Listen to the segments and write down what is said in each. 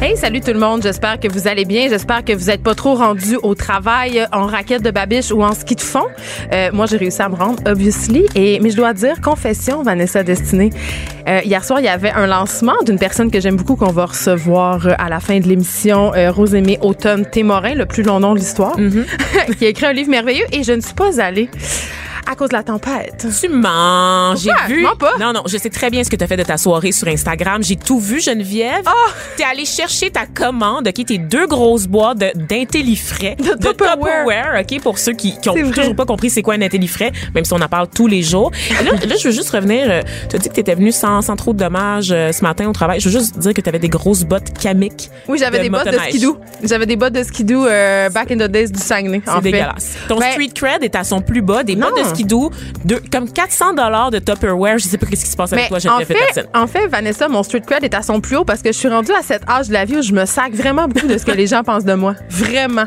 Hey, salut tout le monde. J'espère que vous allez bien. J'espère que vous n'êtes pas trop rendu au travail en raquette de babiche ou en ski de fond. Euh, moi, j'ai réussi à me rendre, obviously. Et, mais je dois dire, confession, Vanessa Destinée. Euh, hier soir, il y avait un lancement d'une personne que j'aime beaucoup qu'on va recevoir euh, à la fin de l'émission, euh, Rosémée Automne Témorin, le plus long nom de l'histoire, qui a écrit un livre merveilleux et je ne suis pas allée à cause de la tempête. Tu mens. J'ai vu. Mens pas. Non, non, je sais très bien ce que tu as fait de ta soirée sur Instagram. J'ai tout vu, Geneviève. Ah! T'es allé chercher ta commande, OK? Tes deux grosses boîtes de- d'intellifrais. De Tupperware. OK? Pour ceux qui, qui ont C'est vrai. toujours pas compris c'est quoi un intellifrais, même si on en parle tous les jours. Et là, là, je veux juste revenir. euh, Tu as dit que tu étais venu sans, sans trop de dommages euh, ce matin au travail. Je veux juste dire que tu avais des grosses bottes kamiques. Oui, j'avais de des bottes de skidoo. J'avais des bottes de skidoo euh, back in the days du Saguenay. en C'est fait. dégueulasse. Ton Ben, street cred est à son plus bas. Des bottes Non. de skidoo, de, comme 400 dollars de Tupperware. Je sais pas qu'est-ce qui se passe avec toi, en Geneviève fait, en fait, Vanessa, mon street cred est à son plus haut parce que je suis rendue à cet âge de la vie où je me sac vraiment beaucoup de ce que les gens pensent de moi. Vraiment.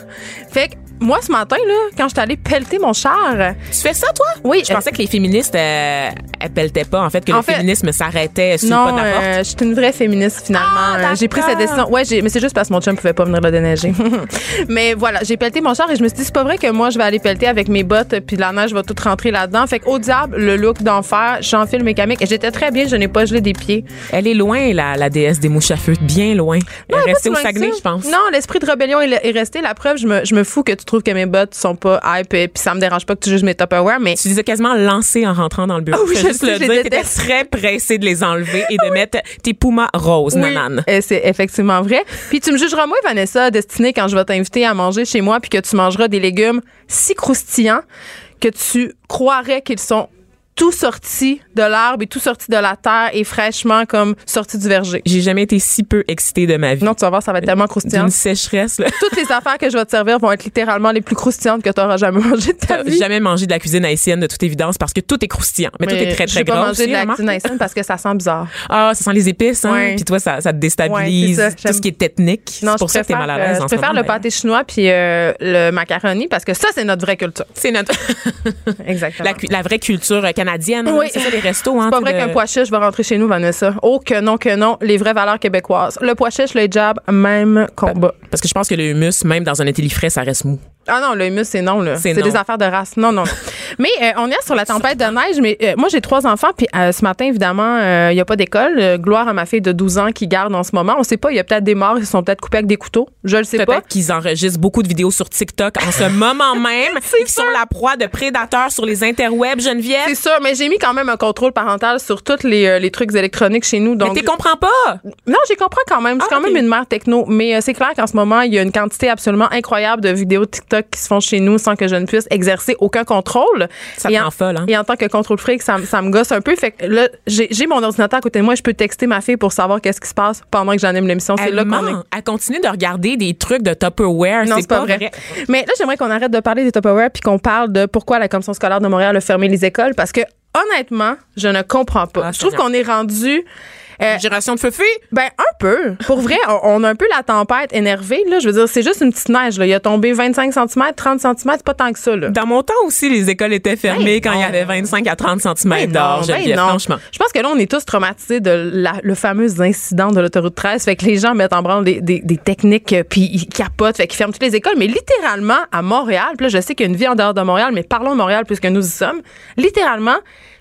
Fait que moi, ce matin, là, quand je suis allée pelleter mon char, Tu fais ça, toi? Oui, Je pensais que les féministes, euh, elles pelletaient pas, en fait, que En le fait- féminisme s'arrêtait sur le non, pas de la porte. euh, je suis une vraie féministe finalement. Ah, Euh, j'ai pris cette décision. Ouais, mais c'est juste parce que mon chum pouvait pas venir le déneiger. mais voilà, j'ai pelleté mon char et je me suis dit c'est pas vrai que moi je vais aller pelleter avec mes bottes puis la neige va tout rentrer là-dedans. Fait qu'au diable le look d'enfer, j'enfile mes camiques et j'étais très bien, je n'ai pas gelé des pieds. Elle est loin, la, la déesse des mouches à feu, bien loin. Elle est restée au Saguenay, je pense. Non, l'esprit de rébellion est, est resté. La preuve, je me, je me fous que tu trouves que mes bottes sont pas hype et puis ça me dérange pas que tu juges mes Tupperware, mais Tu les as quasiment lancés en rentrant dans le bureau. Ah oui, Je je juste sais, le dire, très pressée de les enlever et de mettre tes pumas roses, Oui, nanane. euh, c'est effectivement vrai. Puis tu me jugeras moi, Vanessa, destinée quand je vais t'inviter à manger chez moi, puis que tu mangeras des légumes si croustillants que tu croirais qu'ils sont tout sortis de l'herbe et tout sortis de la terre et fraîchement comme sortis du verger. J'ai jamais été si peu excitée de ma vie. Non, tu vas voir, ça va être tellement croustillant. D'une sécheresse, là. Toutes les affaires que je vais te servir vont être littéralement les plus croustillantes que tu auras jamais mangées de ta vie. jamais mangé de la cuisine haïtienne de toute évidence parce que tout est croustillant. Mais, tout est très, très pas gras mangé aussi, de la cuisine haïtienne parce que ça sent bizarre. Ah, ça sent les épices, hein? Puis toi, ça, ça te déstabilise. Ça, tout ce qui est ethnique. Non, C'est pour je ça que t'es mal à l'aise euh, Je préfère moment, le pâté chinois puis euh, le macaroni parce que ça, c'est notre vraie culture. C'est notre Exactement. la, vraie culture canadienne. Oui. C'est ça les restos. Hein, C'est pas vrai de- qu'un pois chiche va rentrer chez nous, Vanessa. Oh, que non, que non. Les vraies valeurs québécoises. Le pois chiche, le jab, même combat. Parce que je pense que le humus, même dans un intellifrais, ça reste mou. Ah non, le humus, c'est non, là. C'est des affaires de race. Non, non. mais euh, on est sur la tempête de neige, mais euh, moi, j'ai trois enfants, puis euh, ce matin, évidemment, il n'y a pas d'école. Gloire à ma fille de 12 ans qui garde en ce moment. On sait pas, il y a peut-être des morts, ils sont peut-être coupés avec des couteaux. Je le sais pas. Peut-être qu'ils enregistrent beaucoup de vidéos sur TikTok en ce moment même. Ils sont la proie de prédateurs sur les interwebs, Geneviève. C'est sûr, mais j'ai mis quand même un contrôle parental sur tous les, les trucs électroniques chez nous. Mais Donc, t'es comprends pas? Non, j'y comprends quand même. Je suis Ah, quand même une mère techno. Mais c'est clair qu'en ce moment, il y a une quantité absolument incroyable de vidéos TikTok qui se font chez nous sans que je ne puisse exercer aucun contrôle. Ça et en, folle, hein? Et en tant que contrôle fric, ça, me- ça me gosse un peu. Fait que là, j'ai mon ordinateur à côté de moi. Je peux texter ma fille pour savoir qu'est-ce qui se passe pendant que j'anime l'émission. C'est là qu'on est. Elle continue de regarder des trucs de Tupperware. Non, c'est pas, vrai. Mais là, j'aimerais qu'on arrête de parler des Tupperware puis qu'on parle de pourquoi la Commission scolaire de Montréal a fermé les écoles. Parce que, honnêtement, je ne comprends pas. Ah, je trouve qu'on est rendu... euh, Génération de feu ben un peu. Pour vrai, on, a un peu la tempête énervée là, je veux dire c'est juste une petite neige là, il a tombé 25 cm, 30 cm, c'est pas tant que ça là. Dans mon temps aussi, les écoles étaient fermées Ben quand il y avait 25 à 30 cm Ben d'or, ben franchement. Je pense que là, on est tous traumatisés de la- le fameux incident de l'autoroute 13. Fait que les gens mettent en branle des, des- des techniques, euh, puis ils capotent, fait qu'ils ferment toutes les écoles. Mais littéralement, à Montréal, puis là, je sais qu'il y a une vie en dehors de Montréal, mais parlons de Montréal puisque nous y sommes. Littéralement,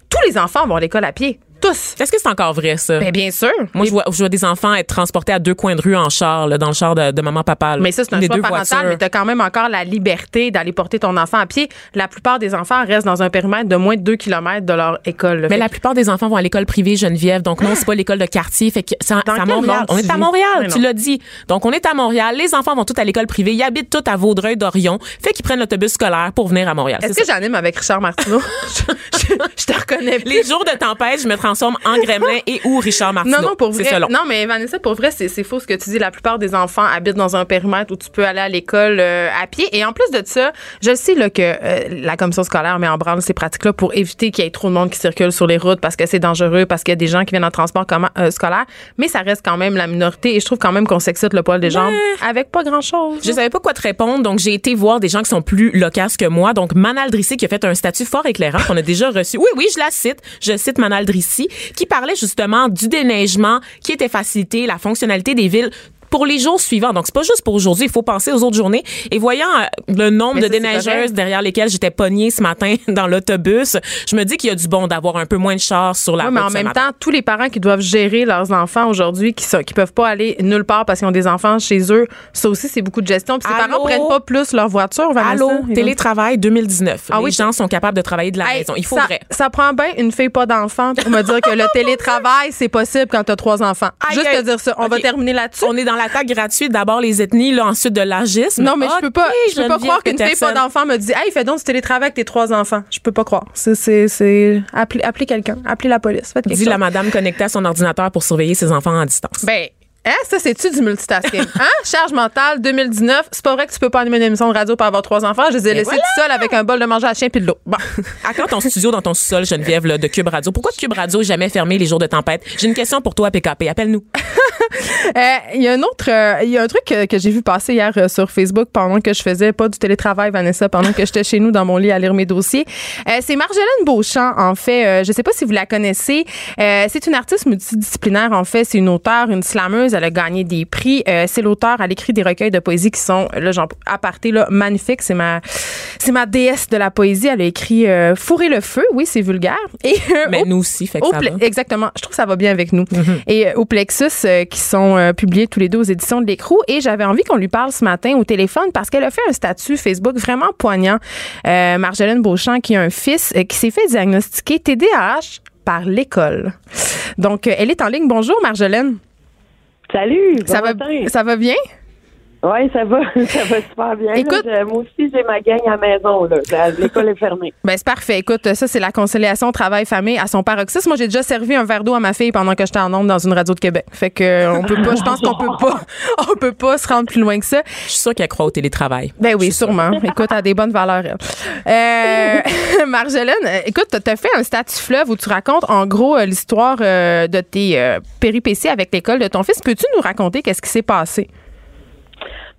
tous les enfants vont à l'école à pied. Tous. Est-ce que c'est encore vrai, ça? Ben, bien sûr. Moi, je vois, je vois des enfants être transportés à deux coins de rue en char, là, dans le char de, de maman-papa. là. Mais ça, c'est un choix parental, voitures. mais tu as quand même encore la liberté d'aller porter ton enfant à pied. La plupart des enfants restent dans un périmètre de moins de 2 km de leur école. là. Mais Fait la plupart des enfants vont à l'école privée Geneviève, donc non, c'est pas l'école de quartier, fait que c'est à Montréal. On est à? Montréal, tu l'as dit. Donc on est à Montréal, les enfants vont tous à l'école privée, ils habitent tous à Vaudreuil d'Orion, fait qu'ils prennent l'autobus scolaire pour venir à Montréal. Est-ce que j'anime avec Richard Martineau? je, je- je te reconnais plus. Les jours de tempête, je mettrai transforme en gremlin et ou Richard Martineau. Non, non, pour vrai. selon. Non, mais Vanessa, pour vrai, c'est c'est faux ce que tu dis. La plupart des enfants habitent dans un périmètre où tu peux aller à l'école euh, à pied. Et en plus de ça, je sais là, que euh, la commission scolaire met en branle ces pratiques-là pour éviter qu'il y ait trop de monde qui circule sur les routes parce que c'est dangereux, parce qu'il y a des gens qui viennent en transport euh, scolaire. Mais ça reste quand même la minorité. Et je trouve quand même qu'on s'excite le poil des jambes avec pas grand-chose. Je savais pas quoi te répondre, donc j'ai été voir des gens qui sont plus locasses que moi. Donc Manal Drissi qui a fait un statut fort éclairant qu'on a déjà reçu. Oui, oui, je la cite. Je cite Manal Drissi qui parlait justement du déneigement qui était facilité, la fonctionnalité des villes pour les jours suivants. Donc, c'est pas juste pour aujourd'hui. Il faut penser aux autres journées. Et voyant euh, le nombre Mais de ça, déneigeuses derrière lesquelles j'étais pognée ce matin dans l'autobus, je me dis qu'il y a du bon d'avoir un peu moins de chars sur la Oui, route. mais en même matin. temps, tous les parents qui doivent gérer leurs enfants aujourd'hui, qui sont, qui peuvent pas aller nulle part parce qu'ils ont des enfants chez eux, ça aussi, c'est beaucoup de gestion. Puis ces parents prennent pas plus leur voiture, Vanessa. Allô, télétravail 2019. Ah les oui, gens sont capables de travailler de la Hey, maison. Il faut ça, vrai. ça prend bien une fille pas d'enfant pour me dire que le télétravail, c'est possible quand tu as trois enfants. Aïe, Juste aïe. te dire ça. On va terminer là-dessus. On est dans l'attaque gratuite. D'abord les ethnies, là, ensuite de l'agisme. Non, mais je peux pas, je peux pas croire qu'une fille pas d'enfant me dit, hey, fais donc du télétravail avec tes trois enfants. Je peux pas croire. C'est, c'est, c'est, appelez, appelez quelqu'un. Appelez la police. Faites Dit chose. la madame connectée à son ordinateur pour surveiller ses enfants en distance. Ben, hein, ça, c'est-tu du multitasking? Hein? Charge mentale 2019. C'est pas vrai que tu peux pas animer une émission de radio pour avoir trois enfants. Je les ai laissés tout seuls avec un bol de manger à chien puis de l'eau. Bon. À quand ton studio dans ton sous-sol, Geneviève, là, de Cube Radio? Pourquoi Cube Radio est jamais fermé les jours de tempête? J'ai une question pour toi, PKP. Appelle-nous. Euh, Il y a un autre, euh, il y a un truc que, que j'ai vu passer hier euh, sur Facebook pendant que je faisais pas du télétravail, Vanessa, pendant que j'étais chez nous dans mon lit à lire mes dossiers. C'est Marjolaine Beauchamp, en fait. Je sais pas si vous la connaissez. C'est une artiste multidisciplinaire, en fait. C'est une auteure, une slameuse. Elle a gagné des prix. Euh, c'est l'auteur. Elle écrit des recueils de poésie qui sont, là, j'en aparté, là, magnifiques. C'est ma, c'est ma déesse de la poésie. Elle a écrit euh, Fourrer le feu. Oui, c'est vulgaire. Et, euh, Mais au- nous aussi, fait que ça va. Exactement. Je trouve que ça va bien avec nous. Et euh, au Plexus, qui sont publiés tous les deux aux éditions de l'Écrou. Et j'avais envie qu'on lui parle ce matin au téléphone parce qu'elle a fait un statut Facebook vraiment poignant. Marjolaine Beauchamp, qui a un fils qui s'est fait diagnostiquer TDAH par l'école. Donc, elle est en ligne. Bonjour, Marjolaine. Salut, Ça va, ça va bien? Oui, ça va, ça va super bien. là. Écoute- Je- moi aussi, j'ai ma gang à la maison. Là. L'école est fermée. Ben, c'est parfait. Écoute, ça, c'est la conciliation travail-famille à son paroxysme. Moi, j'ai déjà servi un verre d'eau à ma fille pendant que j'étais en onde dans une radio de Québec. Fait que, euh, on peut pas, je pense qu'on peut pas, on peut pas se rendre plus loin que ça. Je suis sûre qu'elle croit au télétravail. Ben oui, sûrement. Écoute, elle a des bonnes valeurs, elle. Euh, Marjolaine, euh, écoute, t'as fait un statut fleuve où tu racontes en gros euh, l'histoire de tes péripéties avec l'école de ton fils. Peux-tu nous raconter qu'est-ce qui s'est passé?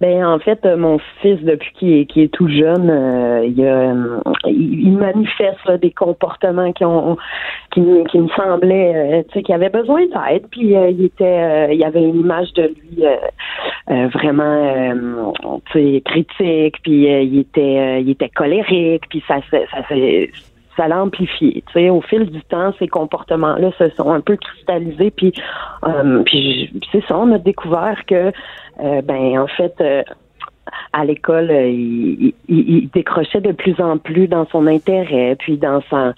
Ben en fait, euh, mon fils, depuis qu'il est, tout jeune, euh, il, euh, il, manifeste des comportements qui ont qui, me- semblaient, tu sais, qu'il avait besoin d'aide. Puis il était, il avait une image de lui vraiment, tu sais, critique. Puis il était, il était colérique. Puis ça, ça, s'est- ça au fil du temps, ces comportements-là se sont un peu cristallisés. Puis, euh, puis c'est ça, on a découvert que, euh, ben, en fait, euh, à l'école, euh, il, décrochait de plus en plus dans son intérêt, puis dans son,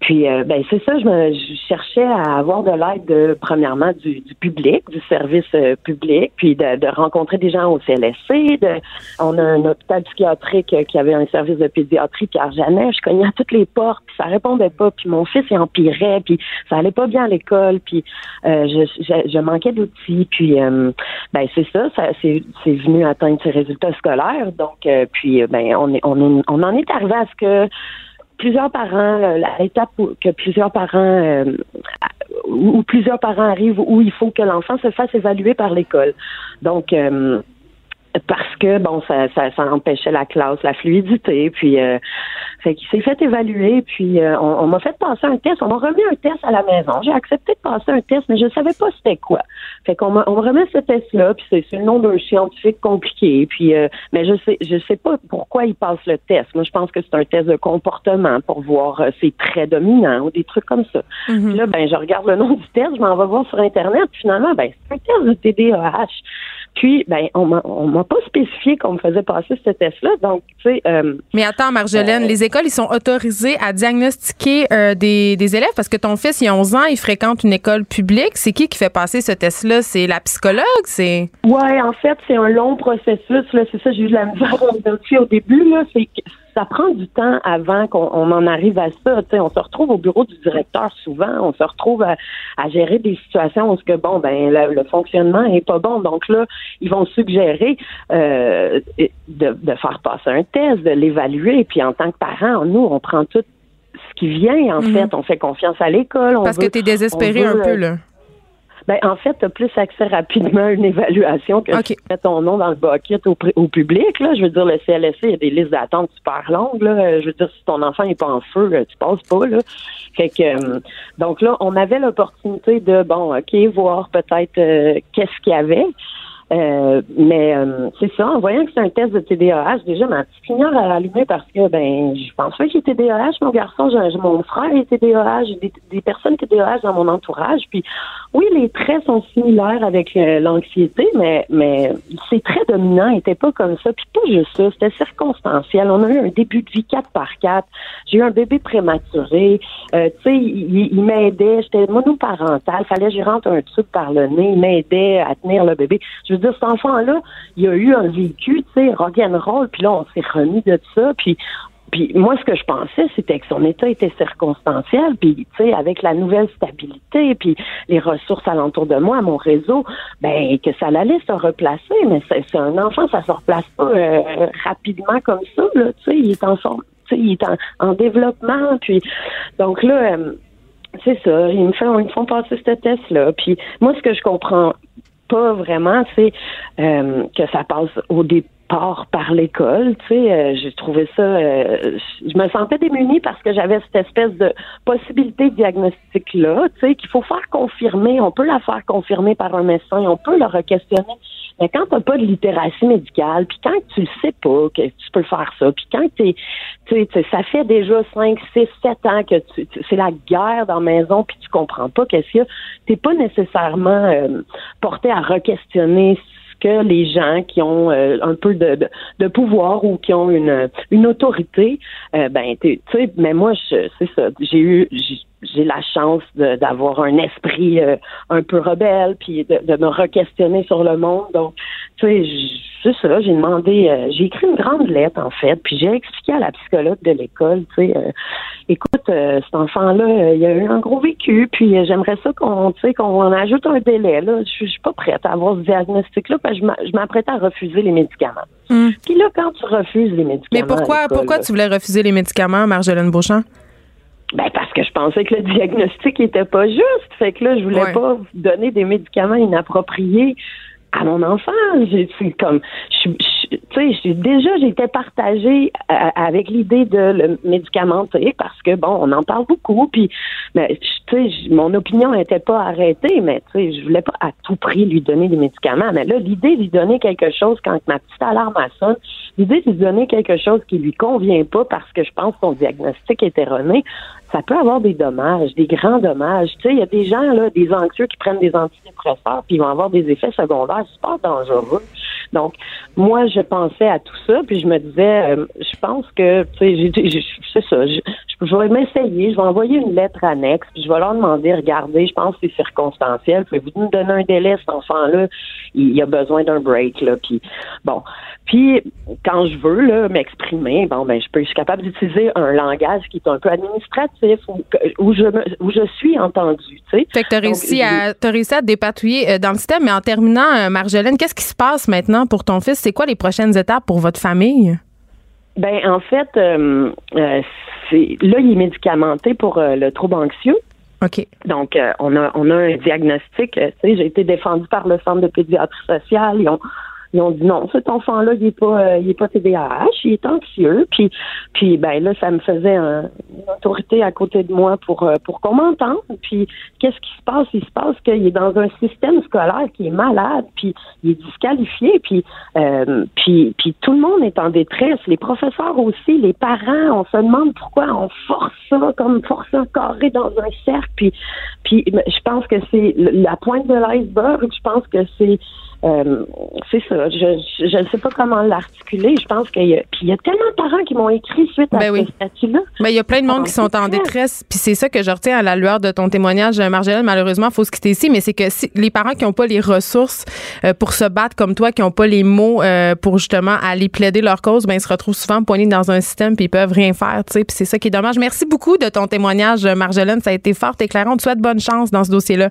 puis euh, ben c'est ça, je me cherchais à avoir de l'aide de premièrement du, public, du service euh, public, puis de, rencontrer des gens au CLSC. On a un hôpital psychiatrique qui avait un service de pédiatrie Pierre Janet. Je cognais à toutes les portes, puis ça répondait pas, puis mon fils il empirait, puis ça allait pas bien à l'école, puis je, je, manquais d'outils, puis ben c'est ça, ça c'est venu atteindre ses résultats scolaires. Donc euh, puis euh, ben on est on en est arrivé à ce que plusieurs parents, euh, l'étape que plusieurs parents où plusieurs parents arrivent où il faut que l'enfant se fasse évaluer par l'école. Donc parce que bon ça, ça ça empêchait la classe la fluidité puis euh, fait qu'il s'est fait évaluer puis euh, on, on m'a fait passer un test. On m'a remis un test à la maison. J'ai accepté de passer un test mais je savais pas c'était quoi. Fait qu'on m'a on me remet ce test là puis c'est c'est le nom d'un scientifique compliqué puis euh, mais je sais je sais pas pourquoi il passe le test. Moi je pense que c'est un test de comportement pour voir euh, ses traits dominants ou des trucs comme ça. Mm-hmm. puis là ben je regarde le nom du test je m'en vais voir sur internet puis finalement ben c'est un test de TDAH puis, ben, on m'a, on m'a pas spécifié qu'on me faisait passer ce test-là. Donc, tu sais, euh, Mais attends, Marjolaine, Euh, les écoles, ils sont autorisés à diagnostiquer euh, des, des élèves? Parce que ton fils, il a 11 ans, il fréquente une école publique. C'est qui qui fait passer ce test-là? C'est la psychologue? C'est. ouais, en fait, c'est un long processus. Là, c'est ça, j'ai eu de la misère identifier au début. Là, c'est ça prend du temps avant qu'on on en arrive à ça. Tu sais, on se retrouve au bureau du directeur souvent, on se retrouve à, à gérer des situations où ce que bon, ben le, le fonctionnement est pas bon. Donc là, ils vont suggérer euh, de, de faire passer un test, de l'évaluer. Puis en tant que parent, nous, on prend tout ce qui vient. En Mhm. fait, on fait confiance à l'école. Parce veut- que tu es désespéré un peu, là. Ben, en fait, tu as plus accès rapidement à une évaluation que si tu mets ton nom dans le bucket au, au public. Là. Je veux dire, le CLSC, il y a des listes d'attente super longues. Là. Euh, Je veux dire, si ton enfant n'est pas en feu, euh, tu passes pas. Là. Fait que, euh, donc là, on avait l'opportunité de, bon, OK, voir peut-être euh, qu'est-ce qu'il y avait. Euh, mais euh, c'est ça, en voyant que c'est un test de TDAH, déjà ma petite lumière a allumé parce que ben je pense pas que j'ai TDAH, mon garçon, j'ai mon frère est TDAH, j'ai des, des personnes TDAH dans mon entourage. Puis oui, les traits sont similaires avec euh, l'anxiété, mais mais ces traits dominants étaient pas comme ça. Puis pas juste ça, c'était circonstanciel. On a eu un début de vie 4 par 4 J'ai eu un bébé prématuré. Tu sais, il, m'aidait. J'étais monoparentale. Fallait que j'y rentre un tube par le nez. Il m'aidait à tenir le bébé. Dire, cet enfant-là, il a eu un vécu, tu sais, rock'n'roll. Puis là, on s'est remis de ça. Puis puis moi, ce que je pensais, c'était que son état était circonstanciel, puis tu sais, avec la nouvelle stabilité, puis les ressources alentour de moi, mon réseau, ben que ça allait se replacer. Mais c'est un enfant, ça se replace pas euh, rapidement comme ça, là. Tu sais, il est en il est en, en développement, puis donc là. euh, c'est ça, me ils me font passer ce test-là. Puis moi, ce que je comprends pas vraiment, c'est euh, que ça passe au départ par l'école. Tu sais, euh, j'ai trouvé ça, euh, je me sentais démunie parce que j'avais cette espèce de possibilité de diagnostic-là, tu sais, qu'il faut faire confirmer. On peut la faire confirmer par un médecin, on peut le re-questionner. Mais quand t'as pas de littératie médicale, puis quand tu le sais pas que tu peux faire ça, puis quand t'es, tu sais, ça fait déjà 5, 6, 7 ans que tu, c'est la guerre dans la maison, puis tu comprends pas qu'est-ce qu'il y a, t'es pas nécessairement euh, porté à re-questionner ce que les gens qui ont euh, un peu de, de, de pouvoir ou qui ont une, une autorité, euh, ben, tu sais, mais moi, je- c'est ça, j'ai eu, j'ai- la chance d'avoir un esprit euh, un peu rebelle, puis de, de me re-questionner sur le monde. Donc, tu sais, c'est ça, j'ai demandé, euh, j'ai écrit une grande lettre, en fait, puis j'ai expliqué à la psychologue de l'école, tu sais, euh, écoute, cet enfant-là, il a eu un gros vécu, puis j'aimerais ça qu'on, tu sais, qu'on ajoute un délai, là. Je suis pas prête à avoir ce diagnostic-là, parce que je m'a- je m'apprêtais à refuser les médicaments. Hmm. Puis là, quand tu refuses les médicaments... Mais pourquoi, pourquoi là, tu voulais refuser les médicaments, Marjolaine Beauchamp? Ben parce que je pensais que le diagnostic était pas juste. Fait que là, je voulais Ouais. pas donner des médicaments inappropriés à mon enfant. J'ai c'est comme je, je- sais, déjà j'étais partagée euh, avec l'idée de le médicamenter parce que bon, on en parle beaucoup puis mais tu sais, mon opinion n'était pas arrêtée, mais tu sais, je voulais pas à tout prix lui donner des médicaments. Mais là, l'idée de lui donner quelque chose quand ma petite alarme a sonne, l'idée de lui donner quelque chose qui lui convient pas parce que je pense que son diagnostic est erroné, ça peut avoir des dommages, des grands dommages. Tu sais, il y a des gens, là, des anxieux qui prennent des antidépresseurs, puis ils vont avoir des effets secondaires super dangereux. Donc, moi, je pensais à tout ça, puis je me disais, euh, je pense que, tu sais, c'est ça, je, vais m'essayer, je vais envoyer une lettre annexe, puis je vais leur demander, regardez, je pense que c'est circonstanciel, pouvez-vous nous donner un délai, cet enfant-là, il, il a besoin d'un break, là, puis bon. Puis, quand je veux, là, m'exprimer, bon, ben, je peux, je suis capable d'utiliser un langage qui est un peu administratif, où, où je, me- où je suis entendue, tu sais. Fait que t'as réussi à t'as réussi à te dépatouiller euh, dans le système, mais en terminant, euh, Marjolaine, qu'est-ce qui se passe maintenant pour ton fils? C'est quoi les prochaines étapes pour votre famille? Ben en fait, euh, euh, c'est là il est médicamenté pour euh, le trouble anxieux. OK. Donc on a on a un diagnostic. tu sais, j'ai été défendue par le centre de pédiatrie sociale. Ils ont ils ont dit non, cet enfant-là, il est pas, euh, il est pas TDAH, il est anxieux. Puis, puis ben là, ça me faisait un- une autorité à côté de moi pour euh, pour qu'on m'entende. Puis, qu'est-ce qui se passe? Il se passe qu'il est dans un système scolaire qui est malade, puis il est disqualifié, puis euh, puis puis tout le monde est en détresse. Les professeurs aussi, les parents. On se demande pourquoi on force ça comme force un carré dans un cercle. Puis puis puis je pense que c'est la pointe de l'iceberg. Je pense que c'est euh, c'est ça. Je ne sais pas comment l'articuler. Je pense qu'il y il y a tellement de parents qui m'ont écrit suite à Ben ce statut-là. Ben, il y a plein de monde Ah, qui sont en détresse, puis c'est ça que je retiens à la lueur de ton témoignage, Marjolaine. Malheureusement, faut se quitter ici, mais c'est que si les parents qui n'ont pas les ressources euh, pour se battre comme toi, qui n'ont pas les mots euh, pour justement aller plaider leur cause, ben ils se retrouvent souvent poignés dans un système puis ils peuvent rien faire, tu sais. Puis c'est ça qui est dommage. Merci beaucoup de ton témoignage, Marjolaine. Ça a été fort éclairant. On te souhaite bonne chance dans ce dossier-là.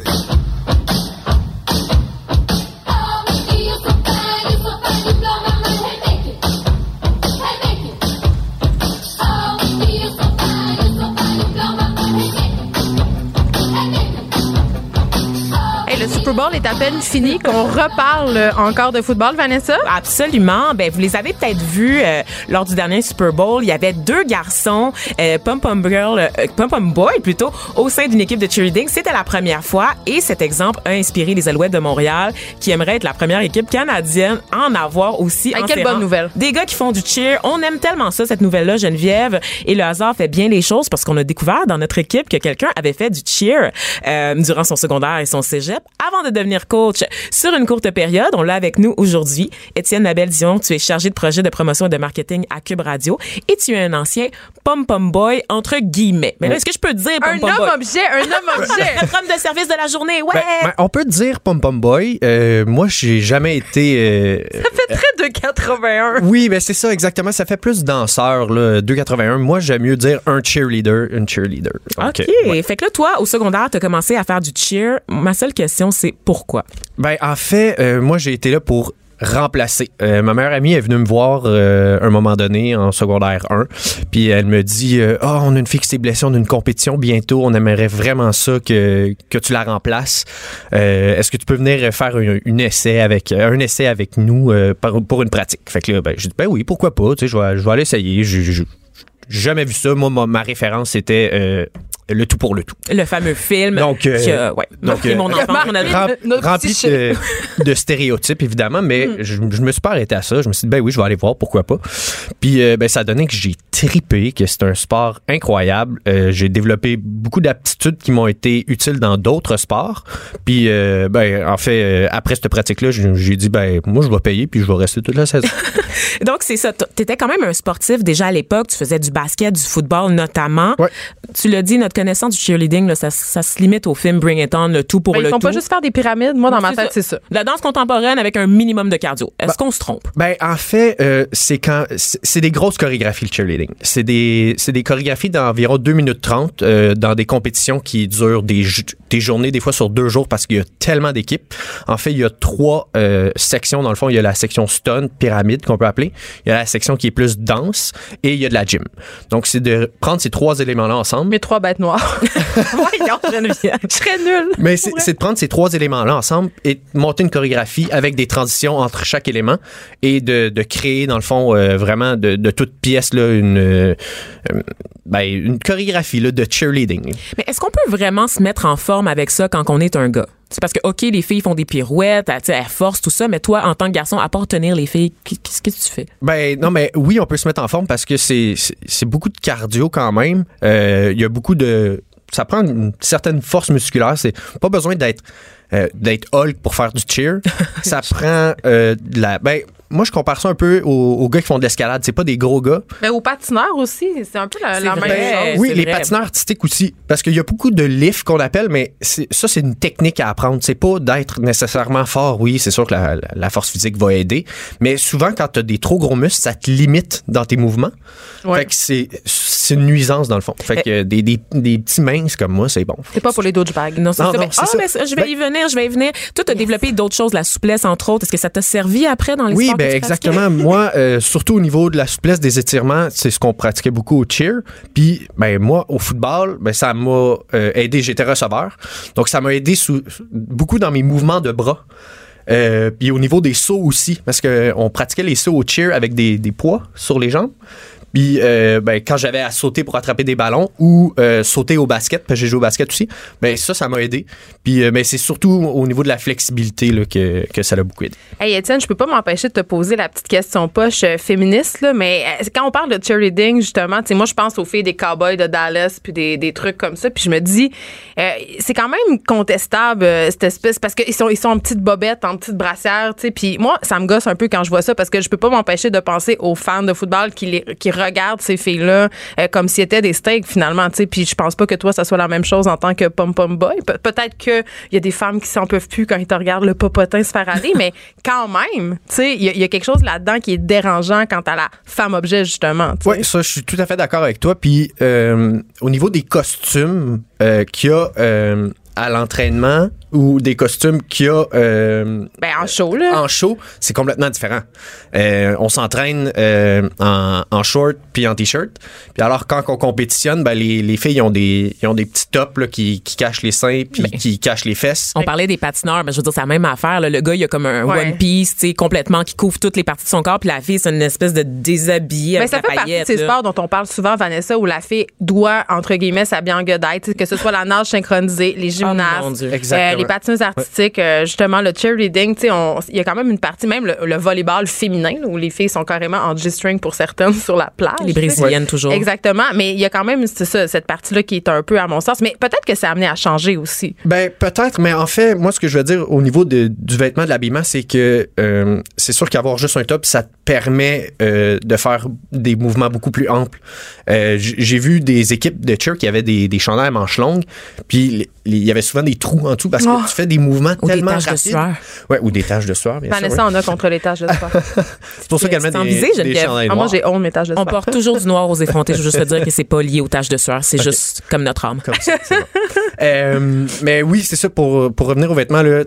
Est à peine fini qu'on reparle encore de football, Vanessa? Absolument. Ben, vous les avez peut-être vus euh, lors du dernier Super Bowl. Il y avait deux garçons, euh, Pom Pom Girl, euh, Pom Pom Boy plutôt, au sein d'une équipe de cheerleading. C'était la première fois et cet exemple a inspiré les Alouettes de Montréal qui aimeraient être la première équipe canadienne à en avoir aussi. Hey, en quelle bonne nouvelle. Des gars qui font du cheer. On aime tellement ça, cette nouvelle-là, Geneviève. Et le hasard fait bien les choses parce qu'on a découvert dans notre équipe que quelqu'un avait fait du cheer euh, durant son secondaire et son cégep avant de devenir coach sur une courte période. On l'a avec nous aujourd'hui. Étienne Nabel Dion, tu es chargé de projet de promotion et de marketing à Cube Radio et tu es un ancien pom-pom boy entre guillemets. Mais là, est-ce que je peux te dire Un pom-pom boy? homme objet, un homme objet. Notre homme de service de la journée, ouais! Ben, ben, on peut dire Pom Pom Boy. Euh, moi, j'ai jamais été. euh, Ça fait très de 81. oui, ben c'est ça exactement. Ça fait plus danseur là, 281. Moi, j'aime mieux dire un cheerleader, une cheerleader. OK. euh, ouais. Fait que là, toi, au secondaire, tu as commencé à faire du cheer. Ma seule question, c'est pourquoi? Ben en fait, euh, moi j'ai été là pour remplacer. Euh, ma meilleure amie est venue me voir euh, un moment donné en secondaire 1, puis elle me dit "Ah, on a une fille qui s'est blessée, on a une compétition bientôt, on aimerait vraiment ça que que tu la remplaces. Est-ce que tu peux venir faire essai avec un essai avec nous pour une pratique? Fait que là ben j'ai dit ben oui, pourquoi pas, je vais je aller essayer. Jamais vu ça. Moi, ma, ma référence, c'était le tout pour le tout. Le fameux film Donc, euh, qui a ouais, donc, euh, mon. Rem- Notre rempli petit de, de stéréotypes, évidemment, mais je, je me suis pas arrêté à ça. Je me suis dit, ben oui, je vais aller voir, pourquoi pas. Puis, euh, ben, ça a donné que j'ai tripé, que c'est un sport incroyable. Euh, j'ai développé beaucoup d'aptitudes qui m'ont été utiles dans d'autres sports. Puis, euh, ben, en fait, euh, après cette pratique-là, j'ai j'ai dit, ben, moi, je vais payer, puis je vais rester toute la saison. Donc, c'est ça. Tu étais quand même un sportif déjà à l'époque. Tu faisais du basket, du football notamment. Ouais. Tu l'as dit, notre connaissance du cheerleading, là, ça, ça se limite au film Bring It On, le tout pour Ben, le ils font tout. pas juste faire des pyramides. Moi, dans ma C'est tête, c'est ça. La danse contemporaine avec un minimum de cardio. Est-ce qu'on se trompe? Ben en fait, euh, c'est quand c'est des grosses chorégraphies le cheerleading. C'est des c'est des chorégraphies d'environ 2 minutes 30 euh, dans des compétitions qui durent des des journées des fois sur deux jours parce qu'il y a tellement d'équipes. En fait, il y a trois euh, sections dans le fond, il y a la section stun, pyramide qu'on peut appeler, il y a la section qui est plus danse et il y a de la gym. Donc c'est de prendre ces trois éléments là ensemble Mes trois bêtes noires. Voyons. Je serais nulle. Mais c'est de prendre ces trois éléments-là ensemble et de monter une chorégraphie avec des transitions entre chaque élément et de, de créer, dans le fond, euh, vraiment de, de toute pièce là, une, euh, euh, ben, une chorégraphie là, de cheerleading. Mais est-ce qu'on peut vraiment se mettre en forme avec ça quand on est un gars? C'est parce que, OK, les filles font des pirouettes, elles, elles forcent tout ça, mais toi, en tant que garçon, à part tenir les filles, qu'est-ce que tu fais? Ben non, mais oui, on peut se mettre en forme parce que c'est beaucoup de cardio quand même. Euh, Il y a beaucoup de... Ça prend une certaine force musculaire. C'est pas besoin d'être euh, d'être Hulk pour faire du cheer. ça prend euh, de la... Ben, moi, je compare ça un peu aux, aux gars qui font de l'escalade. C'est pas des gros gars. Mais aux patineurs aussi, c'est un peu la, même chose. oui, les vrai. patineurs artistiques aussi. Parce qu'il y a beaucoup de lifts qu'on appelle, mais ça, c'est une technique à apprendre. C'est pas d'être nécessairement fort. Oui, c'est sûr que la, la- la force physique va aider. Mais souvent, quand tu as des trop gros muscles, ça te limite dans tes mouvements. Ouais. Fait que c'est une nuisance, dans le fond. Fait que des, des, des petits minces comme moi, c'est bon. C'est pas pour les douchebags. Non, c'est Non, ça. non, Ben, c'est ah, ça. mais ça, je vais Ben- y venir, je vais y venir. Toi, tu as développé d'autres choses, la souplesse, entre autres. Est-ce que ça t'a servi après dans les Oui, ben exactement. moi, euh, surtout au niveau de la souplesse des étirements, c'est ce qu'on pratiquait beaucoup au cheer. Puis, ben moi, au football, ben ça m'a euh, aidé. J'étais receveur, donc ça m'a aidé sous, beaucoup dans mes mouvements de bras. Euh, puis au niveau des sauts aussi, parce que on pratiquait les sauts au cheer avec des, des poids sur les jambes. Puis euh, ben, quand j'avais à sauter pour attraper des ballons ou euh, sauter au basket, parce que j'ai joué au basket aussi, ben ça, ça m'a aidé. Puis euh, ben, c'est surtout au niveau de la flexibilité là, que, que ça l'a beaucoup aidé. Hey Étienne, je peux pas m'empêcher de te poser la petite question poche euh, féministe, là, mais quand on parle de cheerleading, justement, moi, je pense aux filles des cowboys de Dallas, puis des, des trucs comme ça, puis je me dis, c'est quand même contestable, cette espèce, parce qu'ils sont, ils sont en petites bobettes, en tu sais, puis moi, ça me gosse un peu quand je vois ça, parce que je peux pas m'empêcher de penser aux fans de football qui, les, qui regardent ces filles-là euh, comme si étaient des steaks, finalement, tu sais, puis je pense pas que toi, ça soit la même chose en tant que pom-pom boy. Pe- peut-être qu'il y a des femmes qui s'en peuvent plus quand ils te regardent le popotin se faire aller, mais quand même, tu sais, il y, a- quelque chose là-dedans qui est dérangeant quant à la femme-objet, justement. tu sais. Oui, ça, je suis tout à fait d'accord avec toi. Puis euh, au niveau des costumes euh, qu'il y a à l'entraînement ou des costumes qu'il y a euh, Ben, en show, là. en show, c'est complètement différent. Euh, on s'entraîne euh, en, en short puis en t-shirt. Puis alors quand on compétitionne, ben, les, les filles ils ont des ils ont des petits tops là, qui, qui cachent les seins puis qui cachent les fesses. On parlait des patineurs, mais je veux dire, c'est la même affaire. là. Le gars, il a comme un Ouais. one piece, tu sais, complètement, qui couvre toutes les parties de son corps, puis la fille, c'est une espèce de déshabillé Ben, avec ça la fait partie de paillette. ces là. sports dont on parle souvent, Vanessa, où la fille doit, entre guillemets, s'habiller en que ce soit la nage synchronisée, les Oh, mon gymnastes, Dieu. Exactement. Les patineuses artistiques, euh, justement, le cheerleading, tu sais, on- il y a quand même une partie, même le, le volleyball féminin, là, où les filles sont carrément en G-string pour certaines sur la plage. Les brésiliennes, toujours. Exactement, mais il y a quand même c'est ça, cette partie-là qui est un peu à mon sens. Mais peut-être que c'est amené à changer aussi. Ben peut-être, mais en fait, moi ce que je veux dire au niveau de- du vêtement de l'habillement, c'est que euh, c'est sûr qu'avoir juste un top, ça te permet euh, de faire des mouvements beaucoup plus amples. Euh, J'ai vu des équipes de cheer qui avaient des, des chandails à manches longues, puis il y avait souvent des trous en dessous parce que Oh. tu fais des mouvements Ou des tellement taches de rapides. sueur. Ouais, ou des taches de sueur, bien sûr. Vanessa en a contre les tâches de sport. C'est pour ça qu'elle met des, visais, des chandails Ah, moi, noirs. j'ai honte de mes tâches de On sport. porte toujours du noir aux effrontés. Je veux juste te dire que c'est pas lié aux taches de sueur. C'est juste comme notre âme. Comme ça, bon. Euh, mais oui, c'est ça, pour, pour revenir aux vêtements, là,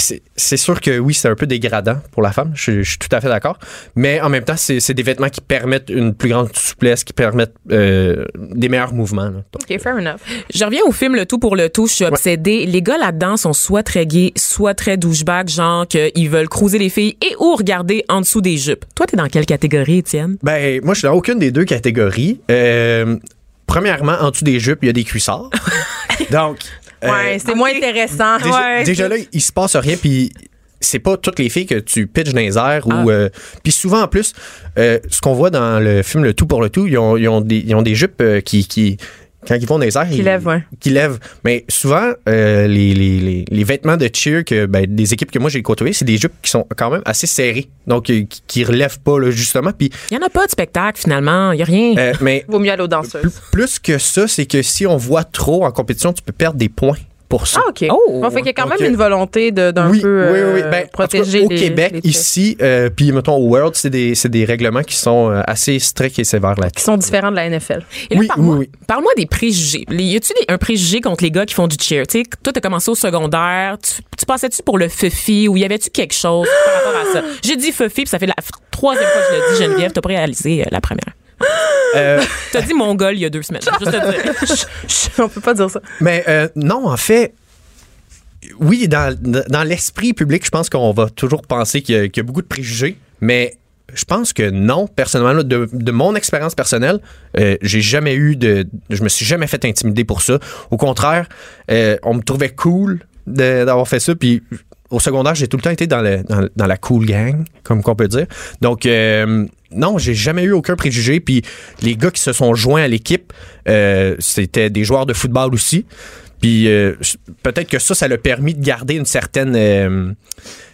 c'est sûr que oui, c'est un peu dégradant pour la femme. Je, je suis tout à fait d'accord. Mais en même temps, c'est des vêtements qui permettent une plus grande souplesse, qui permettent euh, des meilleurs mouvements. là. Donc, OK, fair enough. Je reviens au film Le Tout pour le Tout. Je suis obsédée. Les gars là-dedans sont soit très gays, soit très douchebag, genre qu'ils veulent cruiser les filles et ou regarder en dessous des jupes. Toi, t'es dans quelle catégorie, Étienne? Ben, moi, je suis dans aucune des deux catégories. Euh, premièrement, en dessous des jupes, il y a des cuissards. Donc, Ouais, c'est moins intéressant. déjà, là, il se passe rien, puis c'est pas toutes les filles que tu pitches dans les airs Ah. ou euh, puis souvent en plus euh, ce qu'on voit dans le film le tout pour le tout ils ont, ils ont des ils ont des jupes euh, qui qui quand ils vont dans les airs, ils, lèvent, ouais. qui lèvent. Mais souvent, euh, les, les, les, les vêtements de cheer que ben, des équipes que moi j'ai côtoyées, c'est des jupes qui sont quand même assez serrées, donc euh, qui, qui relèvent pas là, justement. Puis, Il y en a pas de spectacle, finalement. Il y a rien. euh, mais Vaut mieux aller aux danseuses. plus, plus que ça, c'est que si on voit trop en compétition, tu peux perdre des points pour ça. Ah, OK. Oh. Bon, fait qu'il y a quand Donc, même une volonté de- d'un oui, peu oui, oui, oui. euh, Ben, cas, protéger au les- Québec, les ici, euh, puis mettons au World, c'est des, règlements qui sont euh, assez stricts et sévères Qui là-dessus. sont différents de la NFL. Et là, oui, parle-moi, oui, oui. parle-moi des préjugés. Y a-tu un préjugé contre les gars qui font du cheer? Tu sais, toi, t'as commencé au secondaire. Tu, tu passais-tu pour le fufi ou y avait-tu quelque chose par rapport à ça? J'ai dit fufi, puis ça fait la troisième fois que je le dis, Geneviève. T'as pas réalisé euh, la première. Euh, T'as dit mongol il y a deux semaines. Juste te dire. On peut pas dire ça. mais euh, non, en fait, oui, dans, dans l'esprit public, je pense qu'on va toujours penser qu'il y, a- qu'il y a beaucoup de préjugés, mais je pense que non, personnellement, de, de mon expérience personnelle, euh, j'ai jamais eu de. Je me suis jamais fait intimider pour ça. Au contraire, euh, on me trouvait cool d'avoir fait ça. Puis au secondaire, j'ai tout le temps été dans, le, dans, dans la cool gang, comme qu'on peut dire. Donc, euh, non, j'ai jamais eu aucun préjugé. Puis les gars qui se sont joints à l'équipe, euh, c'était des joueurs de football aussi. Puis euh, peut-être que ça, ça l'a permis de garder une certaine, euh,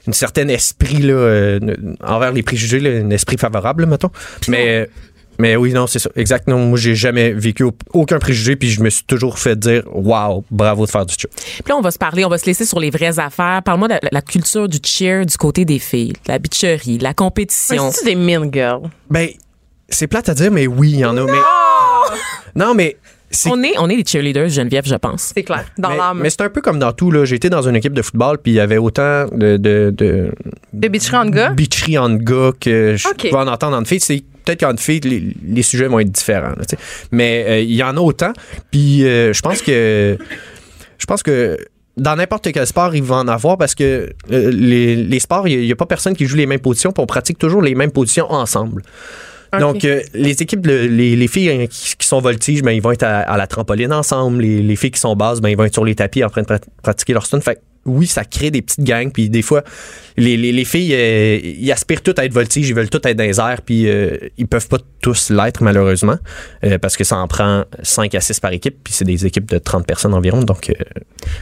une certaine esprit là, euh, envers les préjugés, là, un esprit favorable, là, mettons. Mais, mais oui, non, c'est ça. Exactement. Moi, j'ai jamais vécu au- aucun préjugé, puis je me suis toujours fait dire, waouh, bravo de faire du cheer. Puis là, on va se parler, on va se laisser sur les vraies affaires. Parle-moi de la, la culture du cheer du côté des filles, de la bitcherie, de la compétition. C'est des mean girls? Ben, c'est plate à dire, mais oui, il y en a. Mais, non, mais c'est On est, on est des cheerleaders, Geneviève, je pense. C'est clair. Dans mais, l'âme. mais c'est un peu comme dans tout. là. J'ai été dans une équipe de football, puis il y avait autant de, de, de De bitcherie entre gars? bitcherie entre gars que je Ok. pouvais en entendre entre filles. C'est peut-être qu'entre filles, les, les sujets vont être différents. là, mais euh, il y en a autant. Puis euh, je pense que je pense que dans n'importe quel sport, il va en avoir parce que euh, les, les sports, il n'y a, pas personne qui joue les mêmes positions, puis on pratique toujours les mêmes positions ensemble. Donc, euh, les équipes, le- les, les filles euh, qui, qui sont voltiges, ben, ils vont être à, à la trampoline ensemble. Les, les filles qui sont basses, ben, ils vont être sur les tapis en train de prat- pratiquer leur stun. Fait oui, ça crée des petites gangs. Puis des fois, les, les, les filles, euh, ils aspirent toutes à être voltiges, ils veulent toutes être dans les airs. Puis euh, ils peuvent pas tous l'être, malheureusement, euh, parce que ça en prend 5 à 6 par équipe. Puis c'est des équipes de 30 personnes environ. Donc,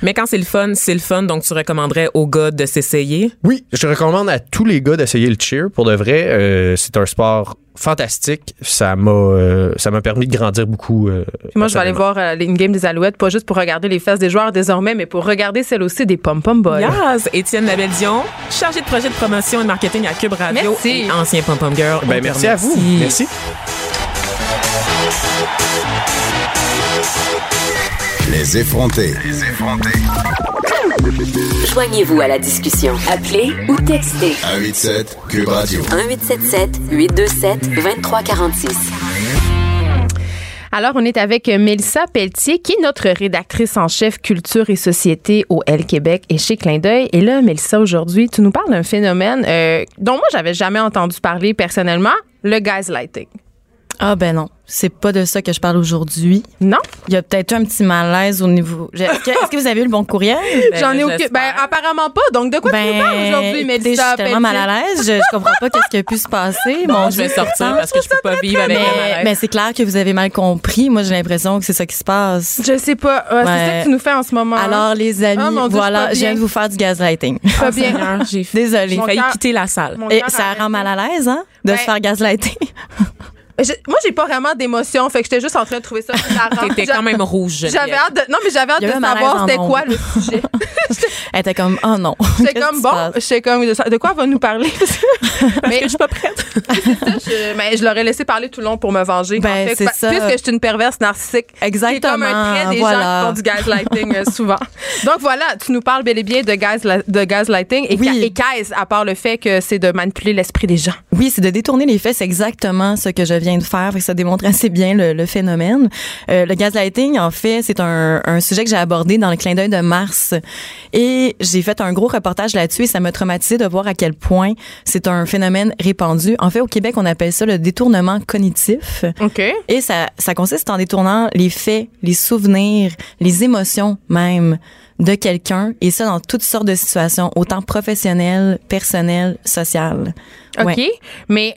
Mais quand c'est le fun, c'est le fun. Donc, tu recommanderais aux gars de s'essayer? Oui, je recommande à tous les gars d'essayer le cheer. Pour de vrai, c'est un sport fantastique. Ça m'a, euh, ça m'a permis de grandir beaucoup. euh, moi, je vais aller voir euh, les game des Alouettes, pas juste pour regarder les fesses des joueurs désormais, mais pour regarder celle aussi des pom-pom boys. Yes! Étienne Labelle-Dion, chargé de projet de promotion et de marketing à Cube Radio Merci. et ancien pom-pom girl. On Ben, merci à vous. Merci. Les effrontés. Joignez-vous à la discussion. Appelez ou textez 187 Cube Radio. 1877 827 2346. Alors, on est avec Mélissa Pelletier, qui est notre rédactrice en chef culture et société au L Québec et chez Clin d'œil. Et là, Mélissa, aujourd'hui, tu nous parles d'un phénomène euh, dont moi, j'avais jamais entendu parler personnellement, le gaslighting. Ah ben non, c'est pas de ça que je parle aujourd'hui. Non? Il y a peut-être un petit malaise au niveau. Est-ce que, vous avez eu le bon courriel? Ben, J'en ai j'espère. aucun. Ben, apparemment pas. Donc, de quoi tu nous parles aujourd'hui, Mélissa? je suis tellement mal à l'aise, je, je comprends pas qu'est-ce qui a pu se passer. Mon Je vais sortir parce que je peux pas vivre avec mais, malaise. mais c'est clair que vous avez mal compris. Moi, j'ai l'impression que c'est ça qui se passe. Je sais pas. Ouais, C'est ça que tu nous fais en ce moment. hein? Alors, les amis, Oh mon Dieu, je suis voilà, je viens de vous faire du gaslighting. pas Ah, bien. Désolée. J'ai failli quitter la salle. Et ça rend mal à l'aise, hein, de Ben- se faire gaslighter. Je- moi, j'ai pas vraiment d'émotion, fait que j'étais juste en train de trouver ça. T'étais quand même rouge. J'avais hâte de, non, mais j'avais hâte de savoir c'était quoi le sujet. Elle était comme, oh non. J'étais comme bon, j'étais comme de, quoi elle va nous parler? Mais je suis pas prête. ça, je, mais je l'aurais laissé parler tout le long pour me venger. Ben, en fait, c'est pa- ça. Puisque je suis une perverse narcissique. Exactement. C'est comme un trait des voilà. gens qui font du gaslighting euh, souvent. Donc voilà, tu nous parles bel et bien de, gaz, de gaslighting. Et, Oui. et qu'est-ce, à part le fait que c'est de manipuler l'esprit des gens? Oui, c'est de détourner les faits. C'est exactement ce que je viens de faire. Fait que ça démontre assez bien le, le phénomène. Euh, le gaslighting, en fait, c'est un, un sujet que j'ai abordé dans le clin d'œil de mars. Et j'ai fait un gros reportage là-dessus et ça m'a traumatisé de voir à quel point c'est un phénomène répandu. En fait, au Québec, on appelle ça le détournement cognitif. OK. Et ça, ça consiste en détournant les faits, les souvenirs, les émotions même de quelqu'un, et ça dans toutes sortes de situations, autant professionnelles, personnelles, sociales. OK. Ouais. Mais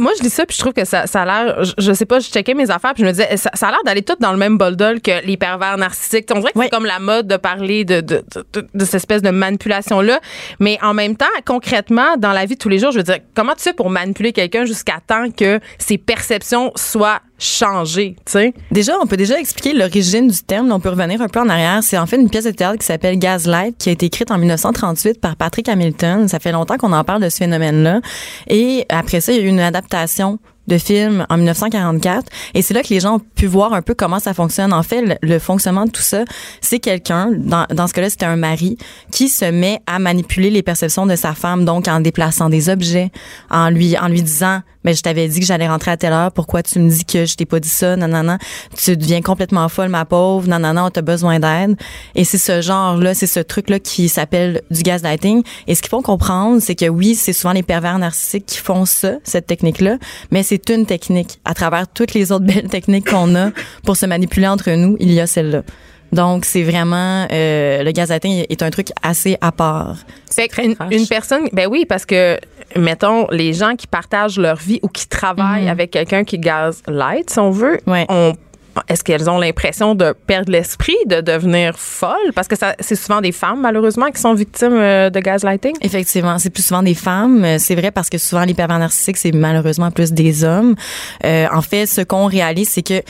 moi, je lis ça, puis je trouve que ça, ça a l'air. Je, je sais pas, je checkais mes affaires, puis je me disais, ça, ça a l'air d'aller tout dans le même bol que les pervers narcissiques. On dirait que c'est comme la mode de parler de, de, de, de cette espèce de manipulation-là. Mais en même temps, concrètement, dans la vie de tous les jours, je veux dire, comment tu fais pour manipuler quelqu'un jusqu'à temps que ses perceptions soient changées, tu sais? Déjà, on peut déjà expliquer l'origine du terme. On peut revenir un peu en arrière. C'est en fait une pièce de théâtre qui s'appelle Gaslight, qui a été écrite en 1938 par Patrick Hamilton. Ça fait longtemps qu'on en parle de ce phénomène-là. Et après ça, il y a eu une adaptation de film en 1944 et c'est là que les gens ont pu voir un peu comment ça fonctionne. En fait, le, fonctionnement de tout ça, c'est quelqu'un, dans, dans ce cas-là, c'était un mari, qui se met à manipuler les perceptions de sa femme, donc en déplaçant des objets, en lui, en lui disant, mais je t'avais dit que j'allais rentrer à telle heure, pourquoi tu me dis que je t'ai pas dit ça, non, non, tu deviens complètement folle, ma pauvre, non, non, non, t'as besoin d'aide. Et c'est ce genre-là, c'est ce truc-là qui s'appelle du gaslighting. Et ce qu'il faut comprendre, c'est que oui, c'est souvent les pervers narcissiques qui font ça, cette technique-là, mais c'est une technique. À travers toutes les autres belles techniques qu'on a pour se manipuler entre nous, il y a celle-là. Donc, c'est vraiment, euh, le gaslighting est un truc assez à part. Qu'une- trash. une personne, ben oui, parce que, mettons, les gens qui partagent leur vie ou qui travaillent avec quelqu'un qui gaslight, si on veut, Ouais. on- est-ce qu'elles ont l'impression de perdre l'esprit, de devenir folles? Parce que c'est souvent des femmes, malheureusement, qui sont victimes euh, de gaslighting. Effectivement, c'est plus souvent des femmes. Euh, C'est vrai parce que souvent les pervers narcissiques, c'est malheureusement plus des hommes. Euh, en fait, ce qu'on réalise, c'est que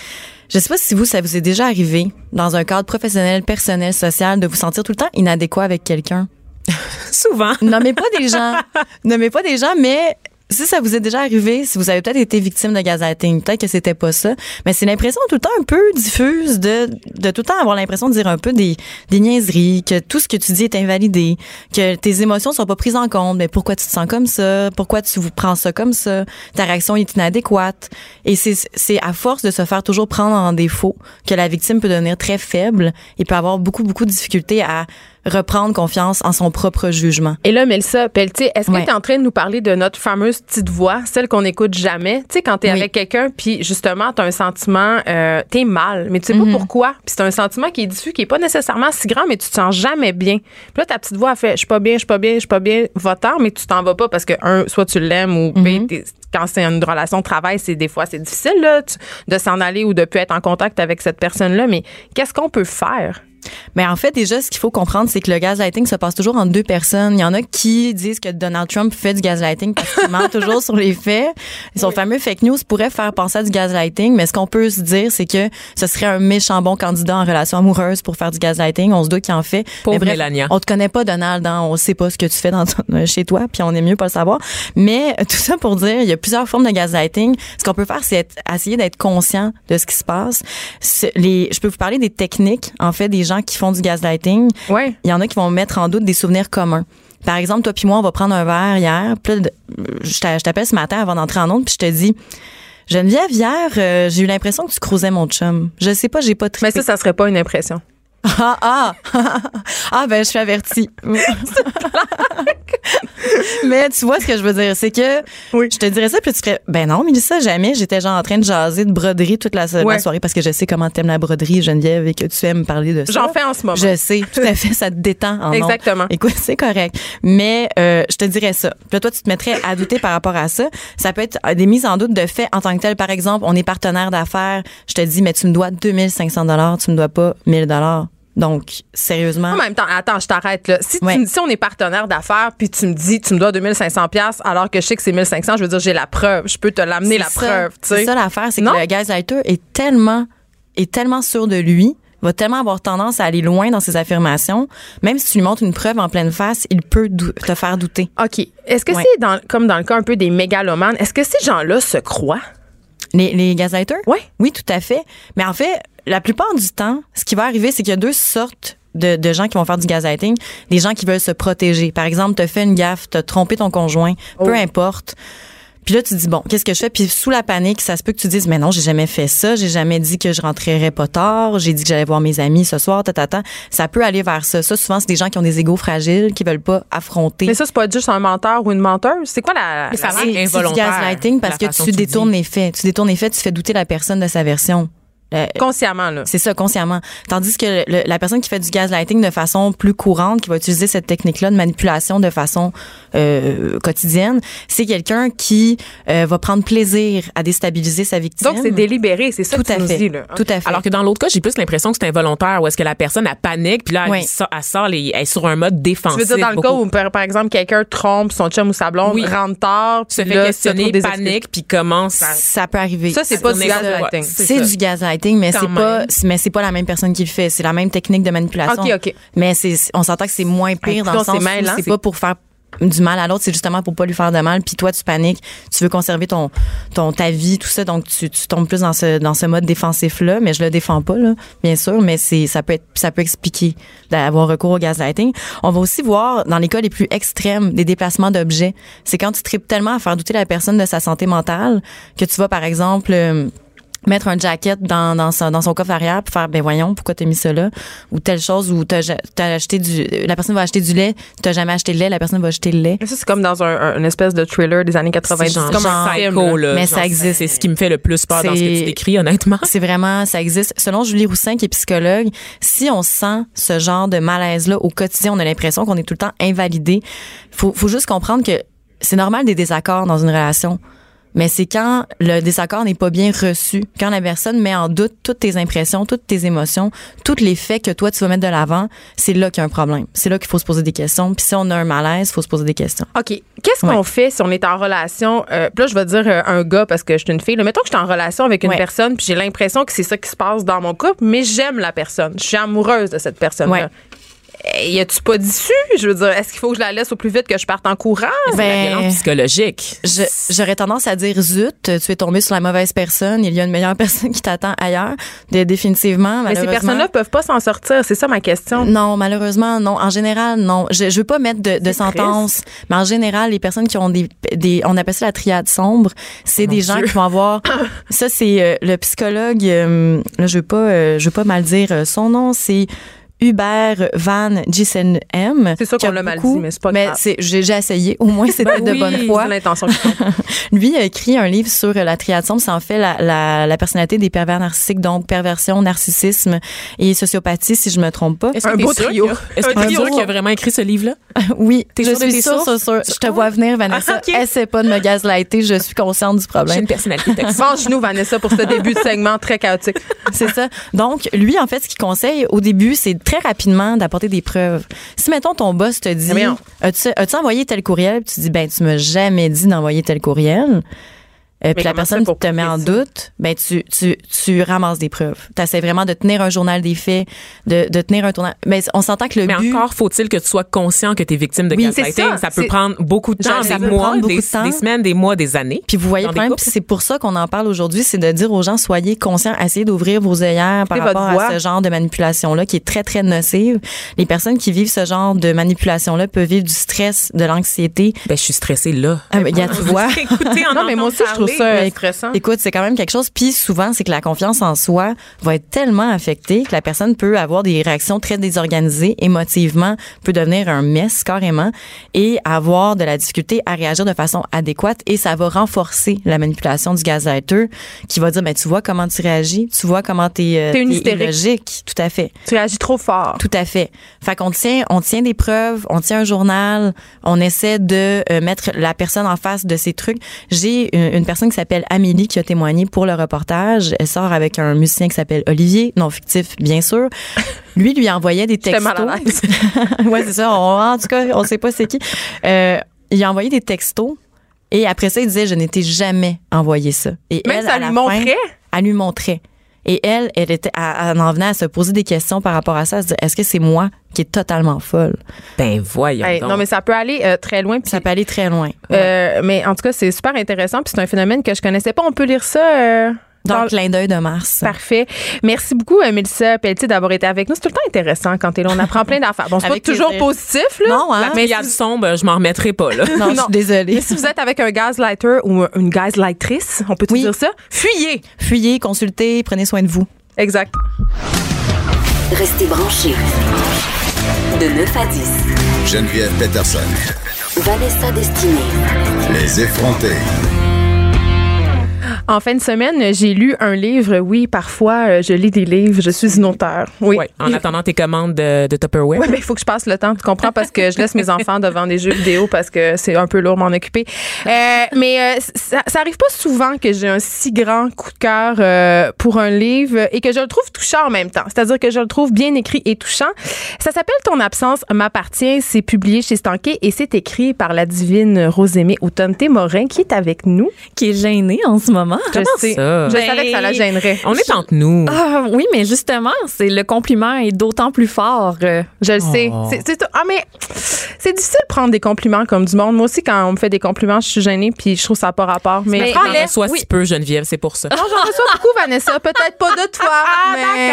je sais pas si vous, ça vous est déjà arrivé dans un cadre professionnel, personnel, social, de vous sentir tout le temps inadéquat avec quelqu'un. Souvent. Nommez pas des gens. Nommez pas des gens, mais si ça vous est déjà arrivé, si vous avez peut-être été victime de gaslighting, peut-être que c'était pas ça, mais c'est l'impression tout le temps un peu diffuse de, de tout le temps avoir l'impression de dire un peu des, des niaiseries, que tout ce que tu dis est invalidé, que tes émotions sont pas prises en compte, mais pourquoi tu te sens comme ça, pourquoi tu vous prends ça comme ça, ta réaction est inadéquate. Et c'est, c'est à force de se faire toujours prendre en défaut que la victime peut devenir très faible et peut avoir beaucoup, beaucoup de difficultés à reprendre confiance en son propre jugement. Et là, Mélissa Pelletier, est-ce que Ouais. tu es en train de nous parler de notre fameuse petite voix, celle qu'on n'écoute jamais? Tu sais, quand tu es Oui. avec quelqu'un, puis justement, tu as un sentiment, euh, tu es mal, mais tu sais Mhm. pas pourquoi. Puis c'est un sentiment qui est diffus, qui est pas nécessairement si grand, mais tu te sens jamais bien. Puis là, ta petite voix a fait Je suis pas bien, je suis pas bien, je suis pas bien, va-t'en, mais tu t'en vas pas parce que, un, soit tu l'aimes ou Mhm. T'es- quand c'est une relation de travail, c'est des fois, c'est difficile là, tu- de s'en aller ou de plus être en contact avec cette personne-là. Mais qu'est-ce qu'on peut faire? Mais en fait, déjà, ce qu'il faut comprendre, c'est que le gaslighting se passe toujours entre deux personnes. Il y en a qui disent que Donald Trump fait du gaslighting parce qu'il ment toujours sur les faits. Son fameux fake news pourrait faire penser à du gaslighting, mais ce qu'on peut se dire, c'est que ce serait un méchant bon candidat en relation amoureuse pour faire du gaslighting. On se doute qu'il en fait. Pauvre Mais bref, Mélania. On te connaît pas, Donald, hein. on sait pas ce que tu fais dans ton- chez toi, puis on est mieux pas le savoir. Mais euh, tout ça pour dire, il y a plusieurs formes de gaslighting. Ce qu'on peut faire, c'est essayer d'être conscient de ce qui se passe. Les, je peux vous parler des techniques, en fait, des gens qui font du gaslighting. Ouais. Il y en a qui vont mettre en doute des souvenirs communs. Par exemple, toi puis moi, on va prendre un verre hier. Puis là, je t'a- je t'appelle ce matin avant d'entrer en onde, puis je te dis, Geneviève, hier, euh, j'ai eu l'impression que tu croisais mon chum. Je sais pas, j'ai pas trippé. Mais ça, ça serait pas une impression. Ah, ah, ah, ben, je suis avertie. Mais tu vois ce que je veux dire, c'est que je te dirais ça, puis tu ferais, ben non, Mélissa, jamais. J'étais genre en train de jaser de broderie toute la, Ouais. soirée parce que je sais comment t'aimes la broderie, Geneviève, et que tu aimes parler de ça. J'en fais en ce moment. Je sais, tout à fait, ça te détend en. Exactement. Écoute, c'est correct. Mais euh, je te dirais ça. Puis toi, tu te mettrais à douter par rapport à ça. Ça peut être euh, des mises en doute de fait en tant que tel. Par exemple, on est partenaire d'affaires. Je te dis, mais tu me dois 2500 dollars, tu me dois pas 1000 dollars. Donc, sérieusement. En même temps, attends, je t'arrête là. Si, tu Ouais. me- si on est partenaire d'affaires, puis tu me dis, tu me dois 2500 pièces alors que je sais que c'est 1500, je veux dire, j'ai la preuve. Je peux te l'amener la ça. preuve, C'est ça l'affaire, c'est que le gaslighter est tellement, est tellement sûr de lui, va tellement avoir tendance à aller loin dans ses affirmations. Même si tu lui montres une preuve en pleine face, il peut te faire douter. OK. Est-ce que Ouais. c'est dans, comme dans le cas un peu des mégalomanes, est-ce que ces gens-là se croient? Les, les gaslighters? Oui. Oui, tout à fait. Mais en fait, la plupart du temps, ce qui va arriver, c'est qu'il y a deux sortes de, de gens qui vont faire du gaslighting. Des gens qui veulent se protéger. Par exemple, t'as fait une gaffe, t'as trompé ton conjoint, peu importe. Puis là, tu dis, bon, qu'est-ce que je fais? Puis sous la panique, ça se peut que tu dises, mais non, j'ai jamais fait ça. J'ai jamais dit que je rentrerais pas tard. J'ai dit que j'allais voir mes amis ce soir, ta, ta, ta. Ça peut aller vers ça. Ça, souvent, c'est des gens qui ont des égaux fragiles, qui veulent pas affronter. Mais ça, c'est pas juste un menteur ou une menteuse. C'est quoi la. Mais ça la- a l'air C'est- c'est du involontaire, gaslighting parce la que tu détournes les faits. Tu détournes les faits, tu fais douter la personne de sa version. Euh, Consciemment, là. c'est ça, consciemment. Tandis que le- la personne qui fait du gaslighting de façon plus courante, qui va utiliser cette technique-là de manipulation de façon euh, quotidienne, c'est quelqu'un qui euh, va prendre plaisir à déstabiliser sa victime. Donc, c'est délibéré. C'est ça Tout que tu à nous fait. dis, là. Tout à fait. Alors que dans l'autre cas, j'ai plus l'impression que c'est involontaire, où est-ce que la personne, elle panique, puis là, elle, Oui. sort, elle sort les- elle est sur un mode Tu défensif. veux dire dans le cas où, par, exemple, quelqu'un trompe son chum ou sa blonde, Oui. rentre tard, se fait là, questionner, panique, puis commence à... ça peut arriver. Ça, c'est pas du gaslighting. C'est ça. du gaslighting, mais c'est pas, mais c'est pas la même personne qui le fait. C'est la même technique de manipulation. OK, OK. Mais c'est, on s'entend que c'est moins pire dans le sens où c'est- pas pour faire du mal à l'autre, c'est justement pour pas lui faire de mal. Puis toi, tu paniques, tu veux conserver ton, ton ta vie, tout ça, donc tu, tu tombes plus dans ce dans ce mode défensif là. Mais je le défends pas là, bien sûr, mais c'est ça peut être ça peut expliquer d'avoir recours au gaslighting. On va aussi voir dans les cas les plus extrêmes des déplacements d'objets. C'est quand tu tripes tellement à faire douter la personne de sa santé mentale que tu vas par exemple euh, mettre un jacket dans, dans, son, dans son coffre arrière pour faire ben voyons pourquoi t'as mis ça là? Ou telle chose ou t'as as acheté du la personne va acheter du lait t'as jamais acheté de lait la personne va acheter le lait Mais ça, c'est comme dans un, un- une espèce de thriller des années 90. C'est genre, comme un psycho, là. Mais Genre, ça existe. C'est ce qui me fait le plus peur dans ce que tu décris, honnêtement. c'est vraiment ça existe selon Julie Roussin qui est psychologue si on sent ce genre de malaise là au quotidien on a l'impression qu'on est tout le temps invalidé faut faut juste comprendre que c'est normal des désaccords dans une relation mais c'est quand le désaccord n'est pas bien reçu, quand la personne met en doute toutes tes impressions, toutes tes émotions, tous les faits que toi tu vas mettre de l'avant, c'est là qu'il y a un problème. C'est là qu'il faut se poser des questions. Puis si on a un malaise, il faut se poser des questions. OK. Qu'est-ce qu'on fait si on est en relation? Euh, puis là, je vais dire euh, un gars parce que je suis une fille. Là, mettons que je suis en relation avec une Ouais. personne, puis j'ai l'impression que c'est ça qui se passe dans mon couple, mais j'aime la personne. Je suis amoureuse de cette personne-là. Ouais. Eh, Y a-tu pas d'issue? Je veux dire, est-ce qu'il faut que je la laisse au plus vite que je parte en courant? La Ben, violence psychologique. J'aurais tendance à dire zut, tu es tombé sur la mauvaise personne, il y a une meilleure personne qui t'attend ailleurs. De- définitivement, mais ces personnes-là peuvent pas s'en sortir. C'est ça ma question. Non, malheureusement, non. En général, non. Je, je veux pas mettre de, de sentence, mais en général, les personnes qui ont des, des on appelle ça la triade sombre, c'est des gens qui vont avoir. ça, c'est euh, le psychologue. euh, là, je veux pas, euh, je veux pas mal dire euh, son nom. C'est Hubert Van Gisselhem. C'est ça qui qu'on l'a mal dit, mais c'est pas Mais grave. c'est- j'ai j'ai essayé. Au moins, c'était Ben de oui, bonne foi. C'est l'intention qui. Lui a écrit un livre sur la sombre. C'est en fait la, la, la personnalité des pervers narcissiques, donc perversion, narcissisme et sociopathie, si je me trompe pas. Est-ce que Un beau trio. Est-ce que trio? qu'il a vraiment écrit ce livre-là? Oui, T'es je suis sûre, sources? sûre, sûre. Je te vois venir, Vanessa. Ah. Essaie pas de me gaslighter. Je suis consciente du J'ai problème. une personnalité toxique. Mange-nous, Vanessa, pour ce début de segment très chaotique. C'est ça. Donc, lui, en fait, ce qu'il conseille au début, c'est très rapidement d'apporter des preuves. Si, mettons, ton boss te dit, as-tu as-tu envoyé tel courriel? Puis tu dis, ben, tu m'as jamais dit d'envoyer tel courriel. Euh, puis la personne te met en doute, ben tu, tu, tu ramasses des preuves. Tu essaies vraiment de tenir un journal des faits, de, de tenir un tournant. Mais on s'entend que le Mais but. encore faut-il que tu sois conscient que tu es victime de Oui, gaslighting. ça. Ça, peut prendre beaucoup de temps, des peut mois, des, de temps. des semaines, des mois, des années. Puis vous voyez le des problème, c'est pour ça qu'on en parle aujourd'hui, c'est de dire aux gens soyez conscients, essayez d'ouvrir vos œillères par rapport à ce genre de manipulation-là qui est très, très nocive. Les personnes qui vivent ce genre de manipulation-là peuvent vivre du stress, de l'anxiété. Ben, je suis stressée là. Ah, mais regarde, tu vois. Écoutez, en Non, mais moi aussi, je trouve ça Mais euh, stressant. Écoute, c'est quand même quelque chose. Puis souvent, c'est que la confiance en soi va être tellement affectée que la personne peut avoir des réactions très désorganisées, émotivement, peut devenir un mess carrément et avoir de la difficulté à réagir de façon adéquate. Et ça va renforcer la manipulation du gaslighter qui va dire, ben tu vois comment tu réagis, tu vois comment t'es euh, t'es hystérique. illogique. Tout à fait. Tu réagis trop fort. Tout à fait. Fait qu'on tient, on tient des preuves, on tient un journal, on essaie de euh, mettre la personne en face de ces trucs. J'ai une, une personne qui s'appelle Amélie qui a témoigné pour le reportage. Elle sort avec un musicien qui s'appelle Olivier, non fictif bien sûr. Lui lui envoyait des textos. mal à ouais, c'est ça. On- en tout cas, on sait pas c'est qui. Euh, il a envoyé des textos. Et après ça, il disait, je n'étais jamais envoyé ça. Et Même elle, ça à lui la montrait? fin, elle lui montrait. Et elle, elle était, elle, elle en venait à se poser des questions par rapport à ça. Elle se dit, est-ce que c'est moi qui est totalement folle? Ben, voyons Hey, donc. non, mais ça peut aller euh, très loin. puis- Ça peut aller très loin. euh, mais en tout cas, c'est super intéressant. Puis c'est un phénomène que je connaissais pas. On peut lire ça. euh, Dans dans le clin d'œil de Mars. Parfait. Merci beaucoup, euh, Mélissa Pelletier, d'avoir été avec nous. C'est tout le temps intéressant quand t'es là. On apprend plein d'affaires. Bon, c'est pas toujours positif, là. Non, hein? La triade sombre, je m'en remettrai pas, là. Non, je Non. suis désolée. Mais si vous êtes avec un gaslighter ou une gaslightrice, on peut tout Oui. dire ça, fuyez. Fuyez, consultez, prenez soin de vous. Exact. Restez branchés. De 9 à 10. Geneviève Peterson. Vanessa Destinée. Les effrontés. En fin de semaine, j'ai lu un livre. Oui, parfois, euh, je lis des livres. Je suis une auteure. Oui. Ouais, en attendant tes commandes de, de Tupperware. Oui, mais il faut que je passe le temps, tu comprends, parce que je laisse mes enfants devant des jeux vidéo parce que c'est un peu lourd m'en occuper. Euh, mais euh, ça, ça arrive pas souvent que j'ai un si grand coup de cœur euh, pour un livre et que je le trouve touchant en même temps. C'est-à-dire que je le trouve bien écrit et touchant. Ça s'appelle Ton absence m'appartient. C'est publié chez Stanké et c'est écrit par la divine Rosémée Automne Morin qui est avec nous. qui est gêné en ce moment. Je sais. ça? Je Ben, savais que ça la gênerait. On est entre nous. Ah oui, mais justement, c'est le compliment est d'autant plus fort. euh, Je le sais. Oh. C'est- c'est- ah, mais c'est difficile de prendre des compliments comme du monde. Moi aussi, quand on me fait des compliments, je suis gênée puis je trouve ça n'a pas rapport. Mais, Mais-. J'en reçois si peu, Geneviève, c'est pour ça. Non, j'en reçois beaucoup, Vanessa. Peut-être pas de toi, Ah, mais,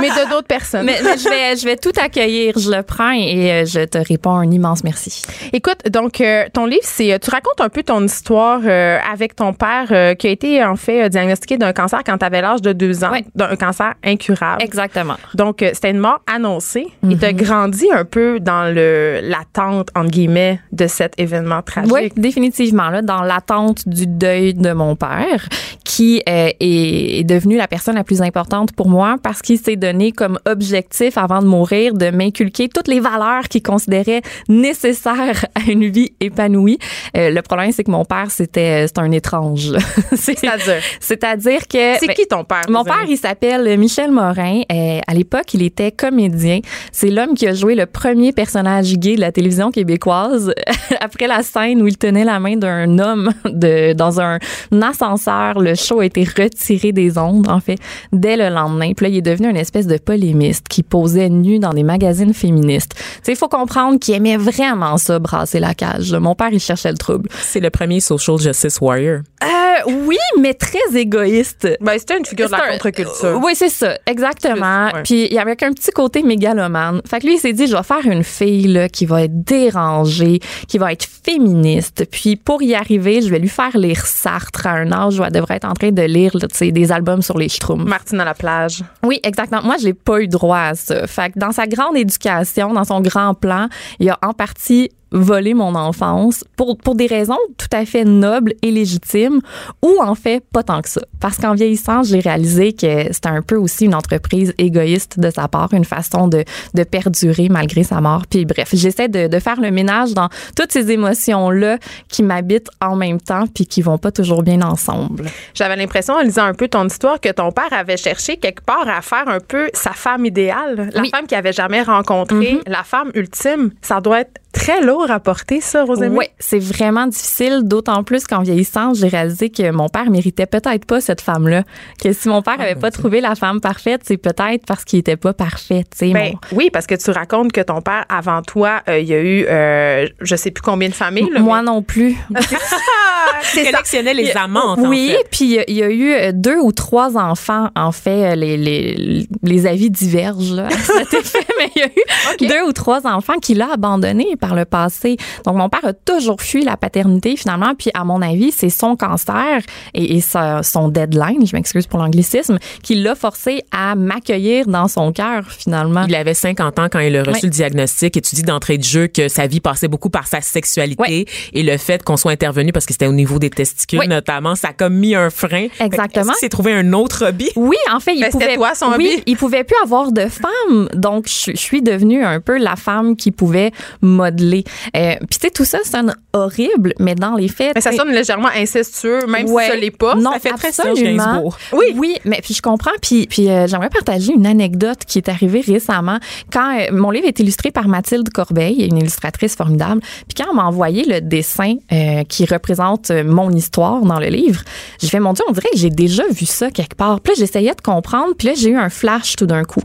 mais de d'autres personnes. mais, mais je vais je vais tout accueillir, je le prends et euh, je te réponds un immense merci. Écoute, donc, euh, ton livre, c'est. Tu racontes un peu ton histoire euh, avec ton père euh, qui a été, en fait, euh, diagnostiqué d'un cancer quand tu avais l'âge de deux ans, Ouais. d'un cancer incurable. Exactement. Donc, euh, c'était une mort annoncée et tu as grandi un peu dans le l'attente, entre guillemets, de cet événement tragique. Oui, définitivement là, dans l'attente du deuil de mon père, qui euh, est, est devenu la personne la plus importante pour moi parce qu'il s'est donné comme objectif avant de mourir de m'inculquer toutes les valeurs qu'il considérait nécessaires à une vie épanouie. Euh, le problème, c'est que mon père, c'était c'est un étrange. C'est- C'est-à-dire? C'est-à-dire que C'est ben, qui ton père? Mon père, il s'appelle Michel Morin. Euh, à l'époque, il était comédien. C'est l'homme qui a joué le premier personnage gay de la télévision québécoise. Après la scène où il tenait la main d'un homme de, dans un ascenseur, le show a été retiré des ondes, en fait, dès le lendemain. Puis là, il est devenu une espèce de polémiste qui posait nu dans des magazines féministes. Tu sais, il faut comprendre qu'il aimait vraiment ça, brasser la cage. Mon père, il cherchait le trouble. C'est le premier social justice warrior. Euh, oui, mais très égoïste. Ben, c'était une figure de la un- contre-culture. Oui, c'est ça, exactement. Plus, ouais. Puis il y avait un petit côté mégalomane. Fait que lui, il s'est dit, je vais faire une fille là, qui va être dérangée, qui va être féministe. Puis pour y arriver, je vais lui faire lire Sartre à un âge où elle devrait être en train de lire là, des albums sur les Schtroumpfs. Martine à la plage. Oui, exactement. Moi, j'ai pas eu droit à ça. Fait que dans sa grande éducation, dans son grand plan, il a en partie volé mon enfance pour, pour des raisons tout à fait nobles et légitimes ou en fait pas tant que ça. Parce qu'en vieillissant, j'ai réalisé que c'était un peu aussi une entreprise égoïste de sa part, une façon de, de perdurer malgré sa mort. Puis bref, j'essaie de, de faire le ménage dans toutes ces émotions-là qui m'habitent en même temps puis qui vont pas toujours bien ensemble. J'avais l'impression, en lisant un peu ton histoire, que ton père avait cherché quelque part à faire un peu sa femme idéale, la Oui. femme qu'il avait jamais rencontrée, la femme ultime. Ça doit être très lourd à porter, ça, Rosemary. Oui, c'est vraiment difficile, d'autant plus qu'en vieillissant, j'ai réalisé que mon père méritait peut-être pas cette femme-là. Que si mon père avait pas trouvé la femme parfaite, c'est peut-être parce qu'il était pas parfait. tu sais. Ben, Mon- oui, parce que tu racontes que ton père, avant toi, euh, il y a eu, euh, je sais plus combien de familles. là, Moi mais- non plus. c'est ça. collectionnait les amantes, en oui, fait. puis il y a- il y a eu euh, deux ou trois enfants. En fait, les, les, les avis divergent là, à cet effet, mais il y a eu deux ou trois enfants qu'il a abandonnés par le passé. Donc, mon père a toujours fui la paternité, finalement. Puis, à mon avis, c'est son cancer et, et sa- son deadline, je m'excuse pour l'anglicisme, qui l'a forcé à m'accueillir dans son cœur, finalement. Il avait 50 ans quand il a reçu le diagnostic et tu dis d'entrée de jeu que sa vie passait beaucoup par sa sexualité et le fait qu'on soit intervenu parce que c'était au niveau des testicules Oui. notamment, ça a comme mis un frein. Exactement. Qu'il s'est trouvé un autre hobby? Oui, en fait, il Ben, pouvait toi, son hobby. il pouvait plus avoir de femme. Donc je, je suis devenue un peu la femme qui pouvait modeler. Euh, Puis tu sais tout ça sonne horrible, mais dans les faits, Mais ça sonne légèrement incestueux, même Ouais. si ça l'est pas. Non, Ça fait très absolument. Gainsbourg. Oui, oui, mais puis je comprends. Puis, puis euh, j'aimerais partager une anecdote qui est arrivée récemment. Quand euh, mon livre est illustré par Mathilde Corbeil, une illustratrice formidable. Puis quand on m'a envoyé le dessin euh, qui représente mon histoire dans le livre, j'ai fait mon Dieu, on dirait que j'ai déjà vu ça quelque part. Puis là, j'essayais de comprendre. Puis là, j'ai eu un flash tout d'un coup.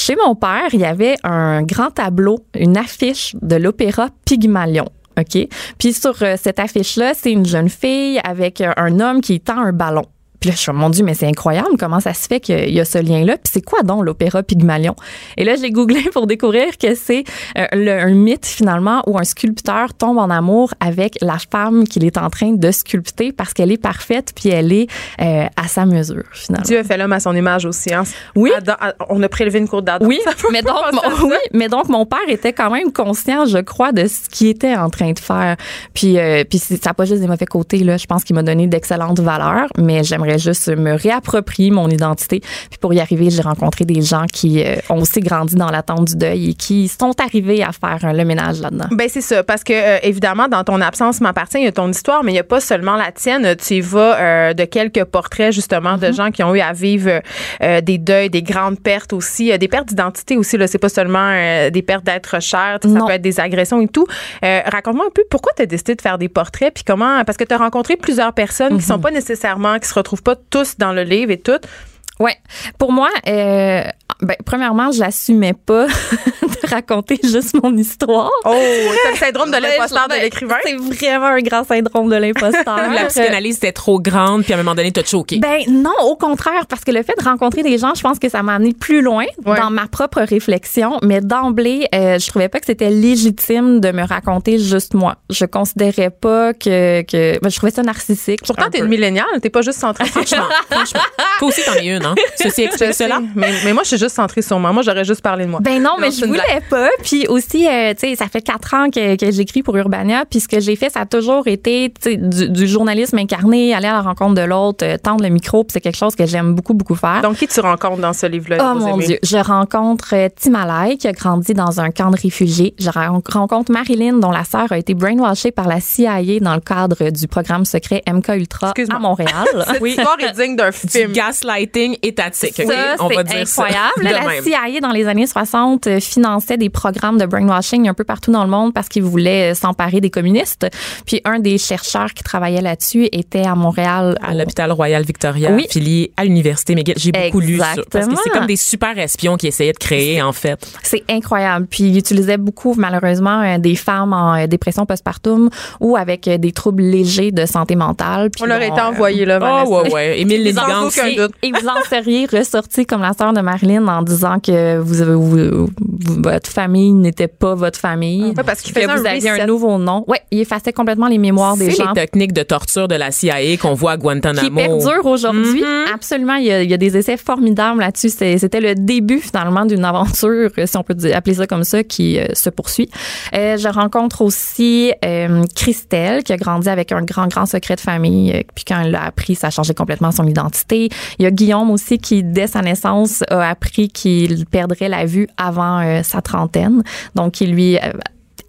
Chez mon père, il y avait un grand tableau, une affiche de l'opéra Pygmalion. OK? Puis sur euh, cette affiche-là, c'est une jeune fille avec euh, un homme qui tend un ballon. Puis là, je suis, mon Dieu, mais c'est incroyable comment ça se fait qu'il y a ce lien-là. Puis c'est quoi donc l'opéra Pygmalion? Et là, j'ai googlé pour découvrir que c'est euh, un mythe finalement où un sculpteur tombe en amour avec la femme qu'il est en train de sculpter parce qu'elle est parfaite puis elle est euh, à sa mesure finalement. Dieu a fait l'homme à son image aussi. hein. Oui. Adam- on a prélevé une cour d'Adam. Oui, mais donc, mon, oui, mais donc mon père était quand même conscient, je crois, de ce qu'il était en train de faire. Puis, euh, puis ça n'a pas juste des mauvais côtés là. Je pense qu'il m'a donné d'excellentes valeurs, mais j'aimerais juste me réapproprier mon identité. Puis pour y arriver, j'ai rencontré des gens qui euh, ont aussi grandi dans l'attente du deuil et qui sont arrivés à faire euh, le ménage là-dedans. Ben c'est ça, parce que euh, évidemment, dans ton absence m'appartient, il y a ton histoire, mais il n'y a pas seulement la tienne. Tu y vas de quelques portraits justement de gens qui ont eu à vivre des deuils, des grandes pertes aussi, des pertes d'identité aussi. Là, c'est pas seulement des pertes d'être cher, ça Non. peut être des agressions et tout. Raconte-moi un peu pourquoi tu as décidé de faire des portraits, puis comment, parce que tu as rencontré plusieurs personnes qui sont pas nécessairement, qui se retrouvent pas tous dans le livre et tout. Ouais. Pour moi, euh, ben, premièrement, je l'assumais pas raconter juste mon histoire. Oh, t'as le syndrome de l'imposteur de ben, l'écrivain. C'est vraiment un grand syndrome de l'imposteur. La psychanalyse était trop grande, puis à un moment donné, t'as choqué. Ben non, au contraire, parce que le fait de rencontrer des gens, je pense que ça m'a amené plus loin Ouais. dans ma propre réflexion. Mais d'emblée, euh, je trouvais pas que c'était légitime de me raconter juste moi. Je considérais pas que, que ben, je trouvais ça narcissique. Pourtant, t'es une milléniale, t'es pas juste centrée sur franchement, franchement. Toi aussi, t'en es une, hein? Ceci explique cela. mais, mais moi, je suis juste centrée sur moi. Moi, j'aurais juste parlé de moi. Ben non, mais c'est je une pas. Puis aussi, euh, tu sais, ça fait quatre ans que, que j'écris pour Urbania. Puis ce que j'ai fait, ça a toujours été tu sais, du, du journalisme incarné, aller à la rencontre de l'autre, euh, tendre le micro. Puis c'est quelque chose que j'aime beaucoup, beaucoup faire. Donc, qui tu rencontres dans ce livre-là? Oh mon? Dieu. Je rencontre euh, Timalay, qui a grandi dans un camp de réfugiés. Je ren- rencontre Marilyn, dont la sœur a été brainwashée par la CIA dans le cadre du programme secret MK Ultra à Montréal. Cette histoire est digne d'un Du film. gaslighting étatique. Ça? On va dire ça incroyable. la. CIA, dans les années 60, euh, finançait lançait des programmes de brainwashing un peu partout dans le monde parce qu'il voulait s'emparer des communistes. Puis un des chercheurs qui travaillait là-dessus était à Montréal. À l'hôpital Royal Victoria, Oui. affilié à l'université McGill. J'ai beaucoup lu sur parce que c'est comme des super espions qui essayaient de créer en fait. C'est incroyable. Puis il utilisait beaucoup, malheureusement, euh, des femmes en euh, dépression postpartum ou avec euh, des troubles légers de santé mentale. Puis On leur bon, été euh, envoyé, là, Oh Vanessa. ouais ouais, Émile. Et vous en seriez ressorti comme la sœur de Marilyn en disant que vous, avez- vous- vous- votre famille n'était pas votre famille. Ouais, parce qu'il que faisait vous un aviez reset. un nouveau nom. Ouais, il effaçait complètement les mémoires des C'est gens. les techniques de torture de la CIA qu'on voit à Guantanamo. qui perdure aujourd'hui. Mm-hmm. Absolument, il y, a, il y a des essais formidables là-dessus. C'est- C'était le début finalement d'une aventure, euh, si on peut dire- appeler ça comme ça, qui euh, se poursuit. Euh, je rencontre aussi euh, Christelle, qui a grandi avec un grand, grand secret de famille. puis quand elle l'a appris, ça a changé complètement son identité. Il y a Guillaume aussi qui, dès sa naissance, a appris qu'il perdrait la vue avant euh, trentaine. Donc, il lui euh,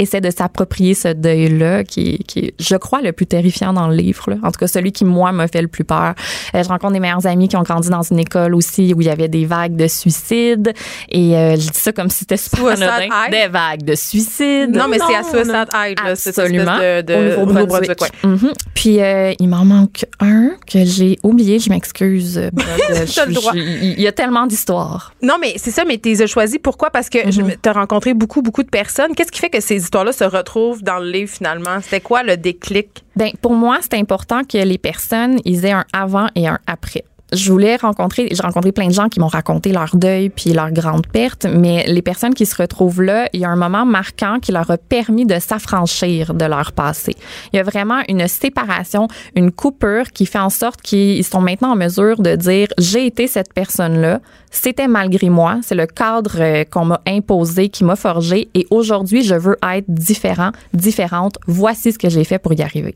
essaie de s'approprier ce deuil-là, qui, qui est, je crois, le plus terrifiant dans le livre. là. En tout cas, celui qui, moi, m'a fait le plus peur. Euh, je rencontre des meilleurs amis qui ont grandi dans une école aussi où il y avait des vagues de suicides. Et euh, je dis ça comme si c'était super anodin. Des vagues de suicides. Non, mais c'est à. Suicide High, là, Absolument. de, de Au Nouveau-Brunswick. Ouais. Mhm. Puis euh, il m'en manque un que j'ai oublié. Je m'excuse. Il y a tellement d'histoires. Non, mais c'est ça, mais tu les as choisis. Pourquoi? Parce que Mhm. tu as rencontré beaucoup, beaucoup de personnes. Qu'est-ce qui fait que ces histoires-là se retrouvent dans le livre finalement? C'était quoi le déclic? Ben, pour moi, c'est important que les personnes ils aient un avant et un après. Je voulais rencontrer, j'ai rencontré plein de gens qui m'ont raconté leur deuil puis leur grande perte, mais les personnes qui se retrouvent là, il y a un moment marquant qui leur a permis de s'affranchir de leur passé. Il y a vraiment une séparation, une coupure qui fait en sorte qu'ils sont maintenant en mesure de dire j'ai été cette personne-là, c'était malgré moi, c'est le cadre euh, qu'on m'a imposé, qui m'a forgé et aujourd'hui je veux être différent, différente. Voici ce que j'ai fait pour y arriver.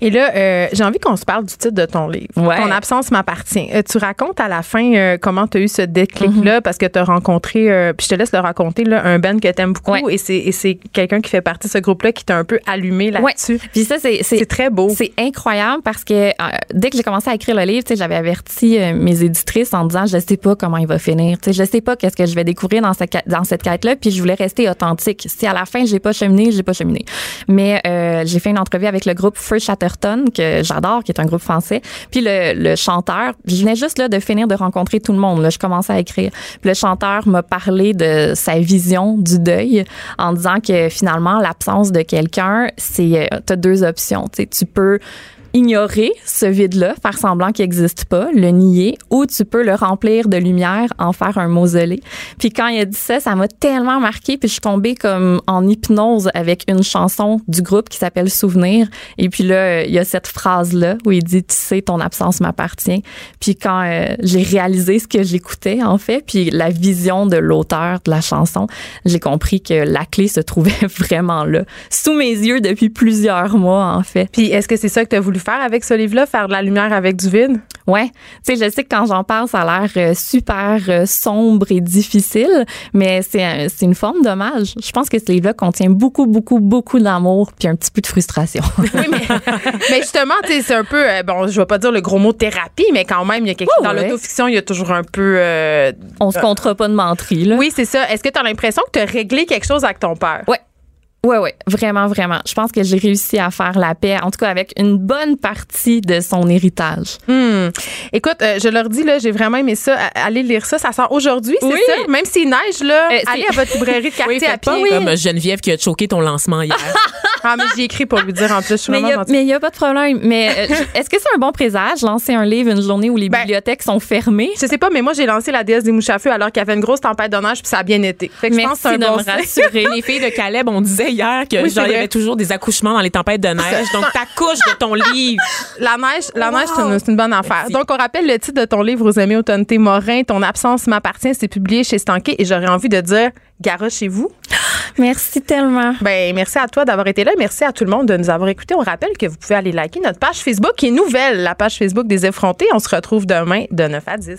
Et là, euh, j'ai envie qu'on se parle du titre de ton livre. Ouais. Ton absence m'appartient. Euh, tu racontes à la fin euh, comment tu as eu ce déclic-là? Parce que tu as rencontré, euh, puis je te laisse le raconter, là, un Ben que tu aimes beaucoup Ouais. et c'est et c'est quelqu'un qui fait partie de ce groupe-là qui t'a un peu allumé là-dessus. Puis ça, c'est C'est très beau. C'est incroyable parce que euh, dès que j'ai commencé à écrire le livre, tu sais, j'avais averti euh, mes éditrices en disant je sais pas comment il va finir, tu sais, je sais pas qu'est-ce que je vais découvrir dans cette dans cette quête là, puis je voulais rester authentique. Si à la fin j'ai pas cheminé, j'ai pas cheminé. Mais euh, j'ai fait une entrevue avec le groupe Feu Chatterton que j'adore, qui est un groupe français. Puis le, le chanteur, je venais juste là de finir de rencontrer tout le monde. Je commençais à écrire. Le chanteur m'a parlé de sa vision du deuil en disant que finalement l'absence de quelqu'un, c'est euh, t'as deux options. Tu sais, tu peux ignorer ce vide-là, faire semblant qu'il n'existe pas, le nier, ou tu peux le remplir de lumière, en faire un mausolée. Puis quand il a dit ça, ça m'a tellement marqué, puis je suis tombée comme en hypnose avec une chanson du groupe qui s'appelle Souvenir. Et puis là, il y a cette phrase-là où il dit, tu sais, ton absence m'appartient. Puis quand euh, j'ai réalisé ce que j'écoutais, en fait, puis la vision de l'auteur de la chanson, j'ai compris que la clé se trouvait vraiment là, sous mes yeux depuis plusieurs mois, en fait. Puis est-ce que c'est ça que tu as voulu faire avec ce livre-là, faire de la lumière avec du vide? Ouais, tu sais, je sais que quand j'en parle, ça a l'air euh, super euh, sombre et difficile, mais c'est un- c'est une forme d'hommage. Je pense que ce livre-là contient beaucoup, beaucoup, beaucoup d'amour puis un petit peu de frustration. Oui, mais, mais justement, tu sais, c'est un peu, euh, bon, je vais pas dire le gros mot thérapie, mais quand même, il y a quelque Ouais, dans ouais. l'autofiction, il y a toujours un peu. euh, On se comptera pas de menterie, là. oui, c'est ça. Est-ce que tu as l'impression que tu as réglé quelque chose avec ton père? Ouais. Ouais, ouais, vraiment, vraiment. Je pense que j'ai réussi à faire la paix, en tout cas avec une bonne partie de son héritage. Hmm. Écoute, euh, je leur dis, là, j'ai vraiment aimé ça. A- Allez lire ça. Ça sort aujourd'hui, c'est Oui. ça? Même s'il neige, là, Euh, c'est- allez à votre librairie de quartier Oui, à pied. comme Geneviève qui a choqué ton lancement hier. Ah, mais j'ai écrit pour lui dire en plus. Je suis Mais il vraiment y a- gentille. mais il y a pas de problème. Mais euh, est-ce que c'est un bon présage, lancer un livre une journée où les Ben, bibliothèques sont fermées? Je sais pas, mais moi, j'ai lancé la déesse des mouches à feu alors qu'il y avait une grosse tempête de neige, puis ça a bien été. Fait que je pense que c'est un de bon rassurer. Les filles de Caleb, on disait hier que Oui, genre, il y vrai. avait toujours des accouchements dans les tempêtes de neige. Donc, t'accouches de ton livre. La neige, la neige, c'est une, bonne affaire. Donc, on rappelle le titre de ton livre aux amis Automne Morin, Ton absence m'appartient, c'est publié chez Stanké et j'aurais envie de dire, garoche chez vous. Merci tellement. Ben, merci à toi d'avoir été là. Merci à tout le monde de nous avoir écoutés. On rappelle que vous pouvez aller liker notre page Facebook qui est nouvelle, la page Facebook des effrontés. On se retrouve demain de 9 à 10.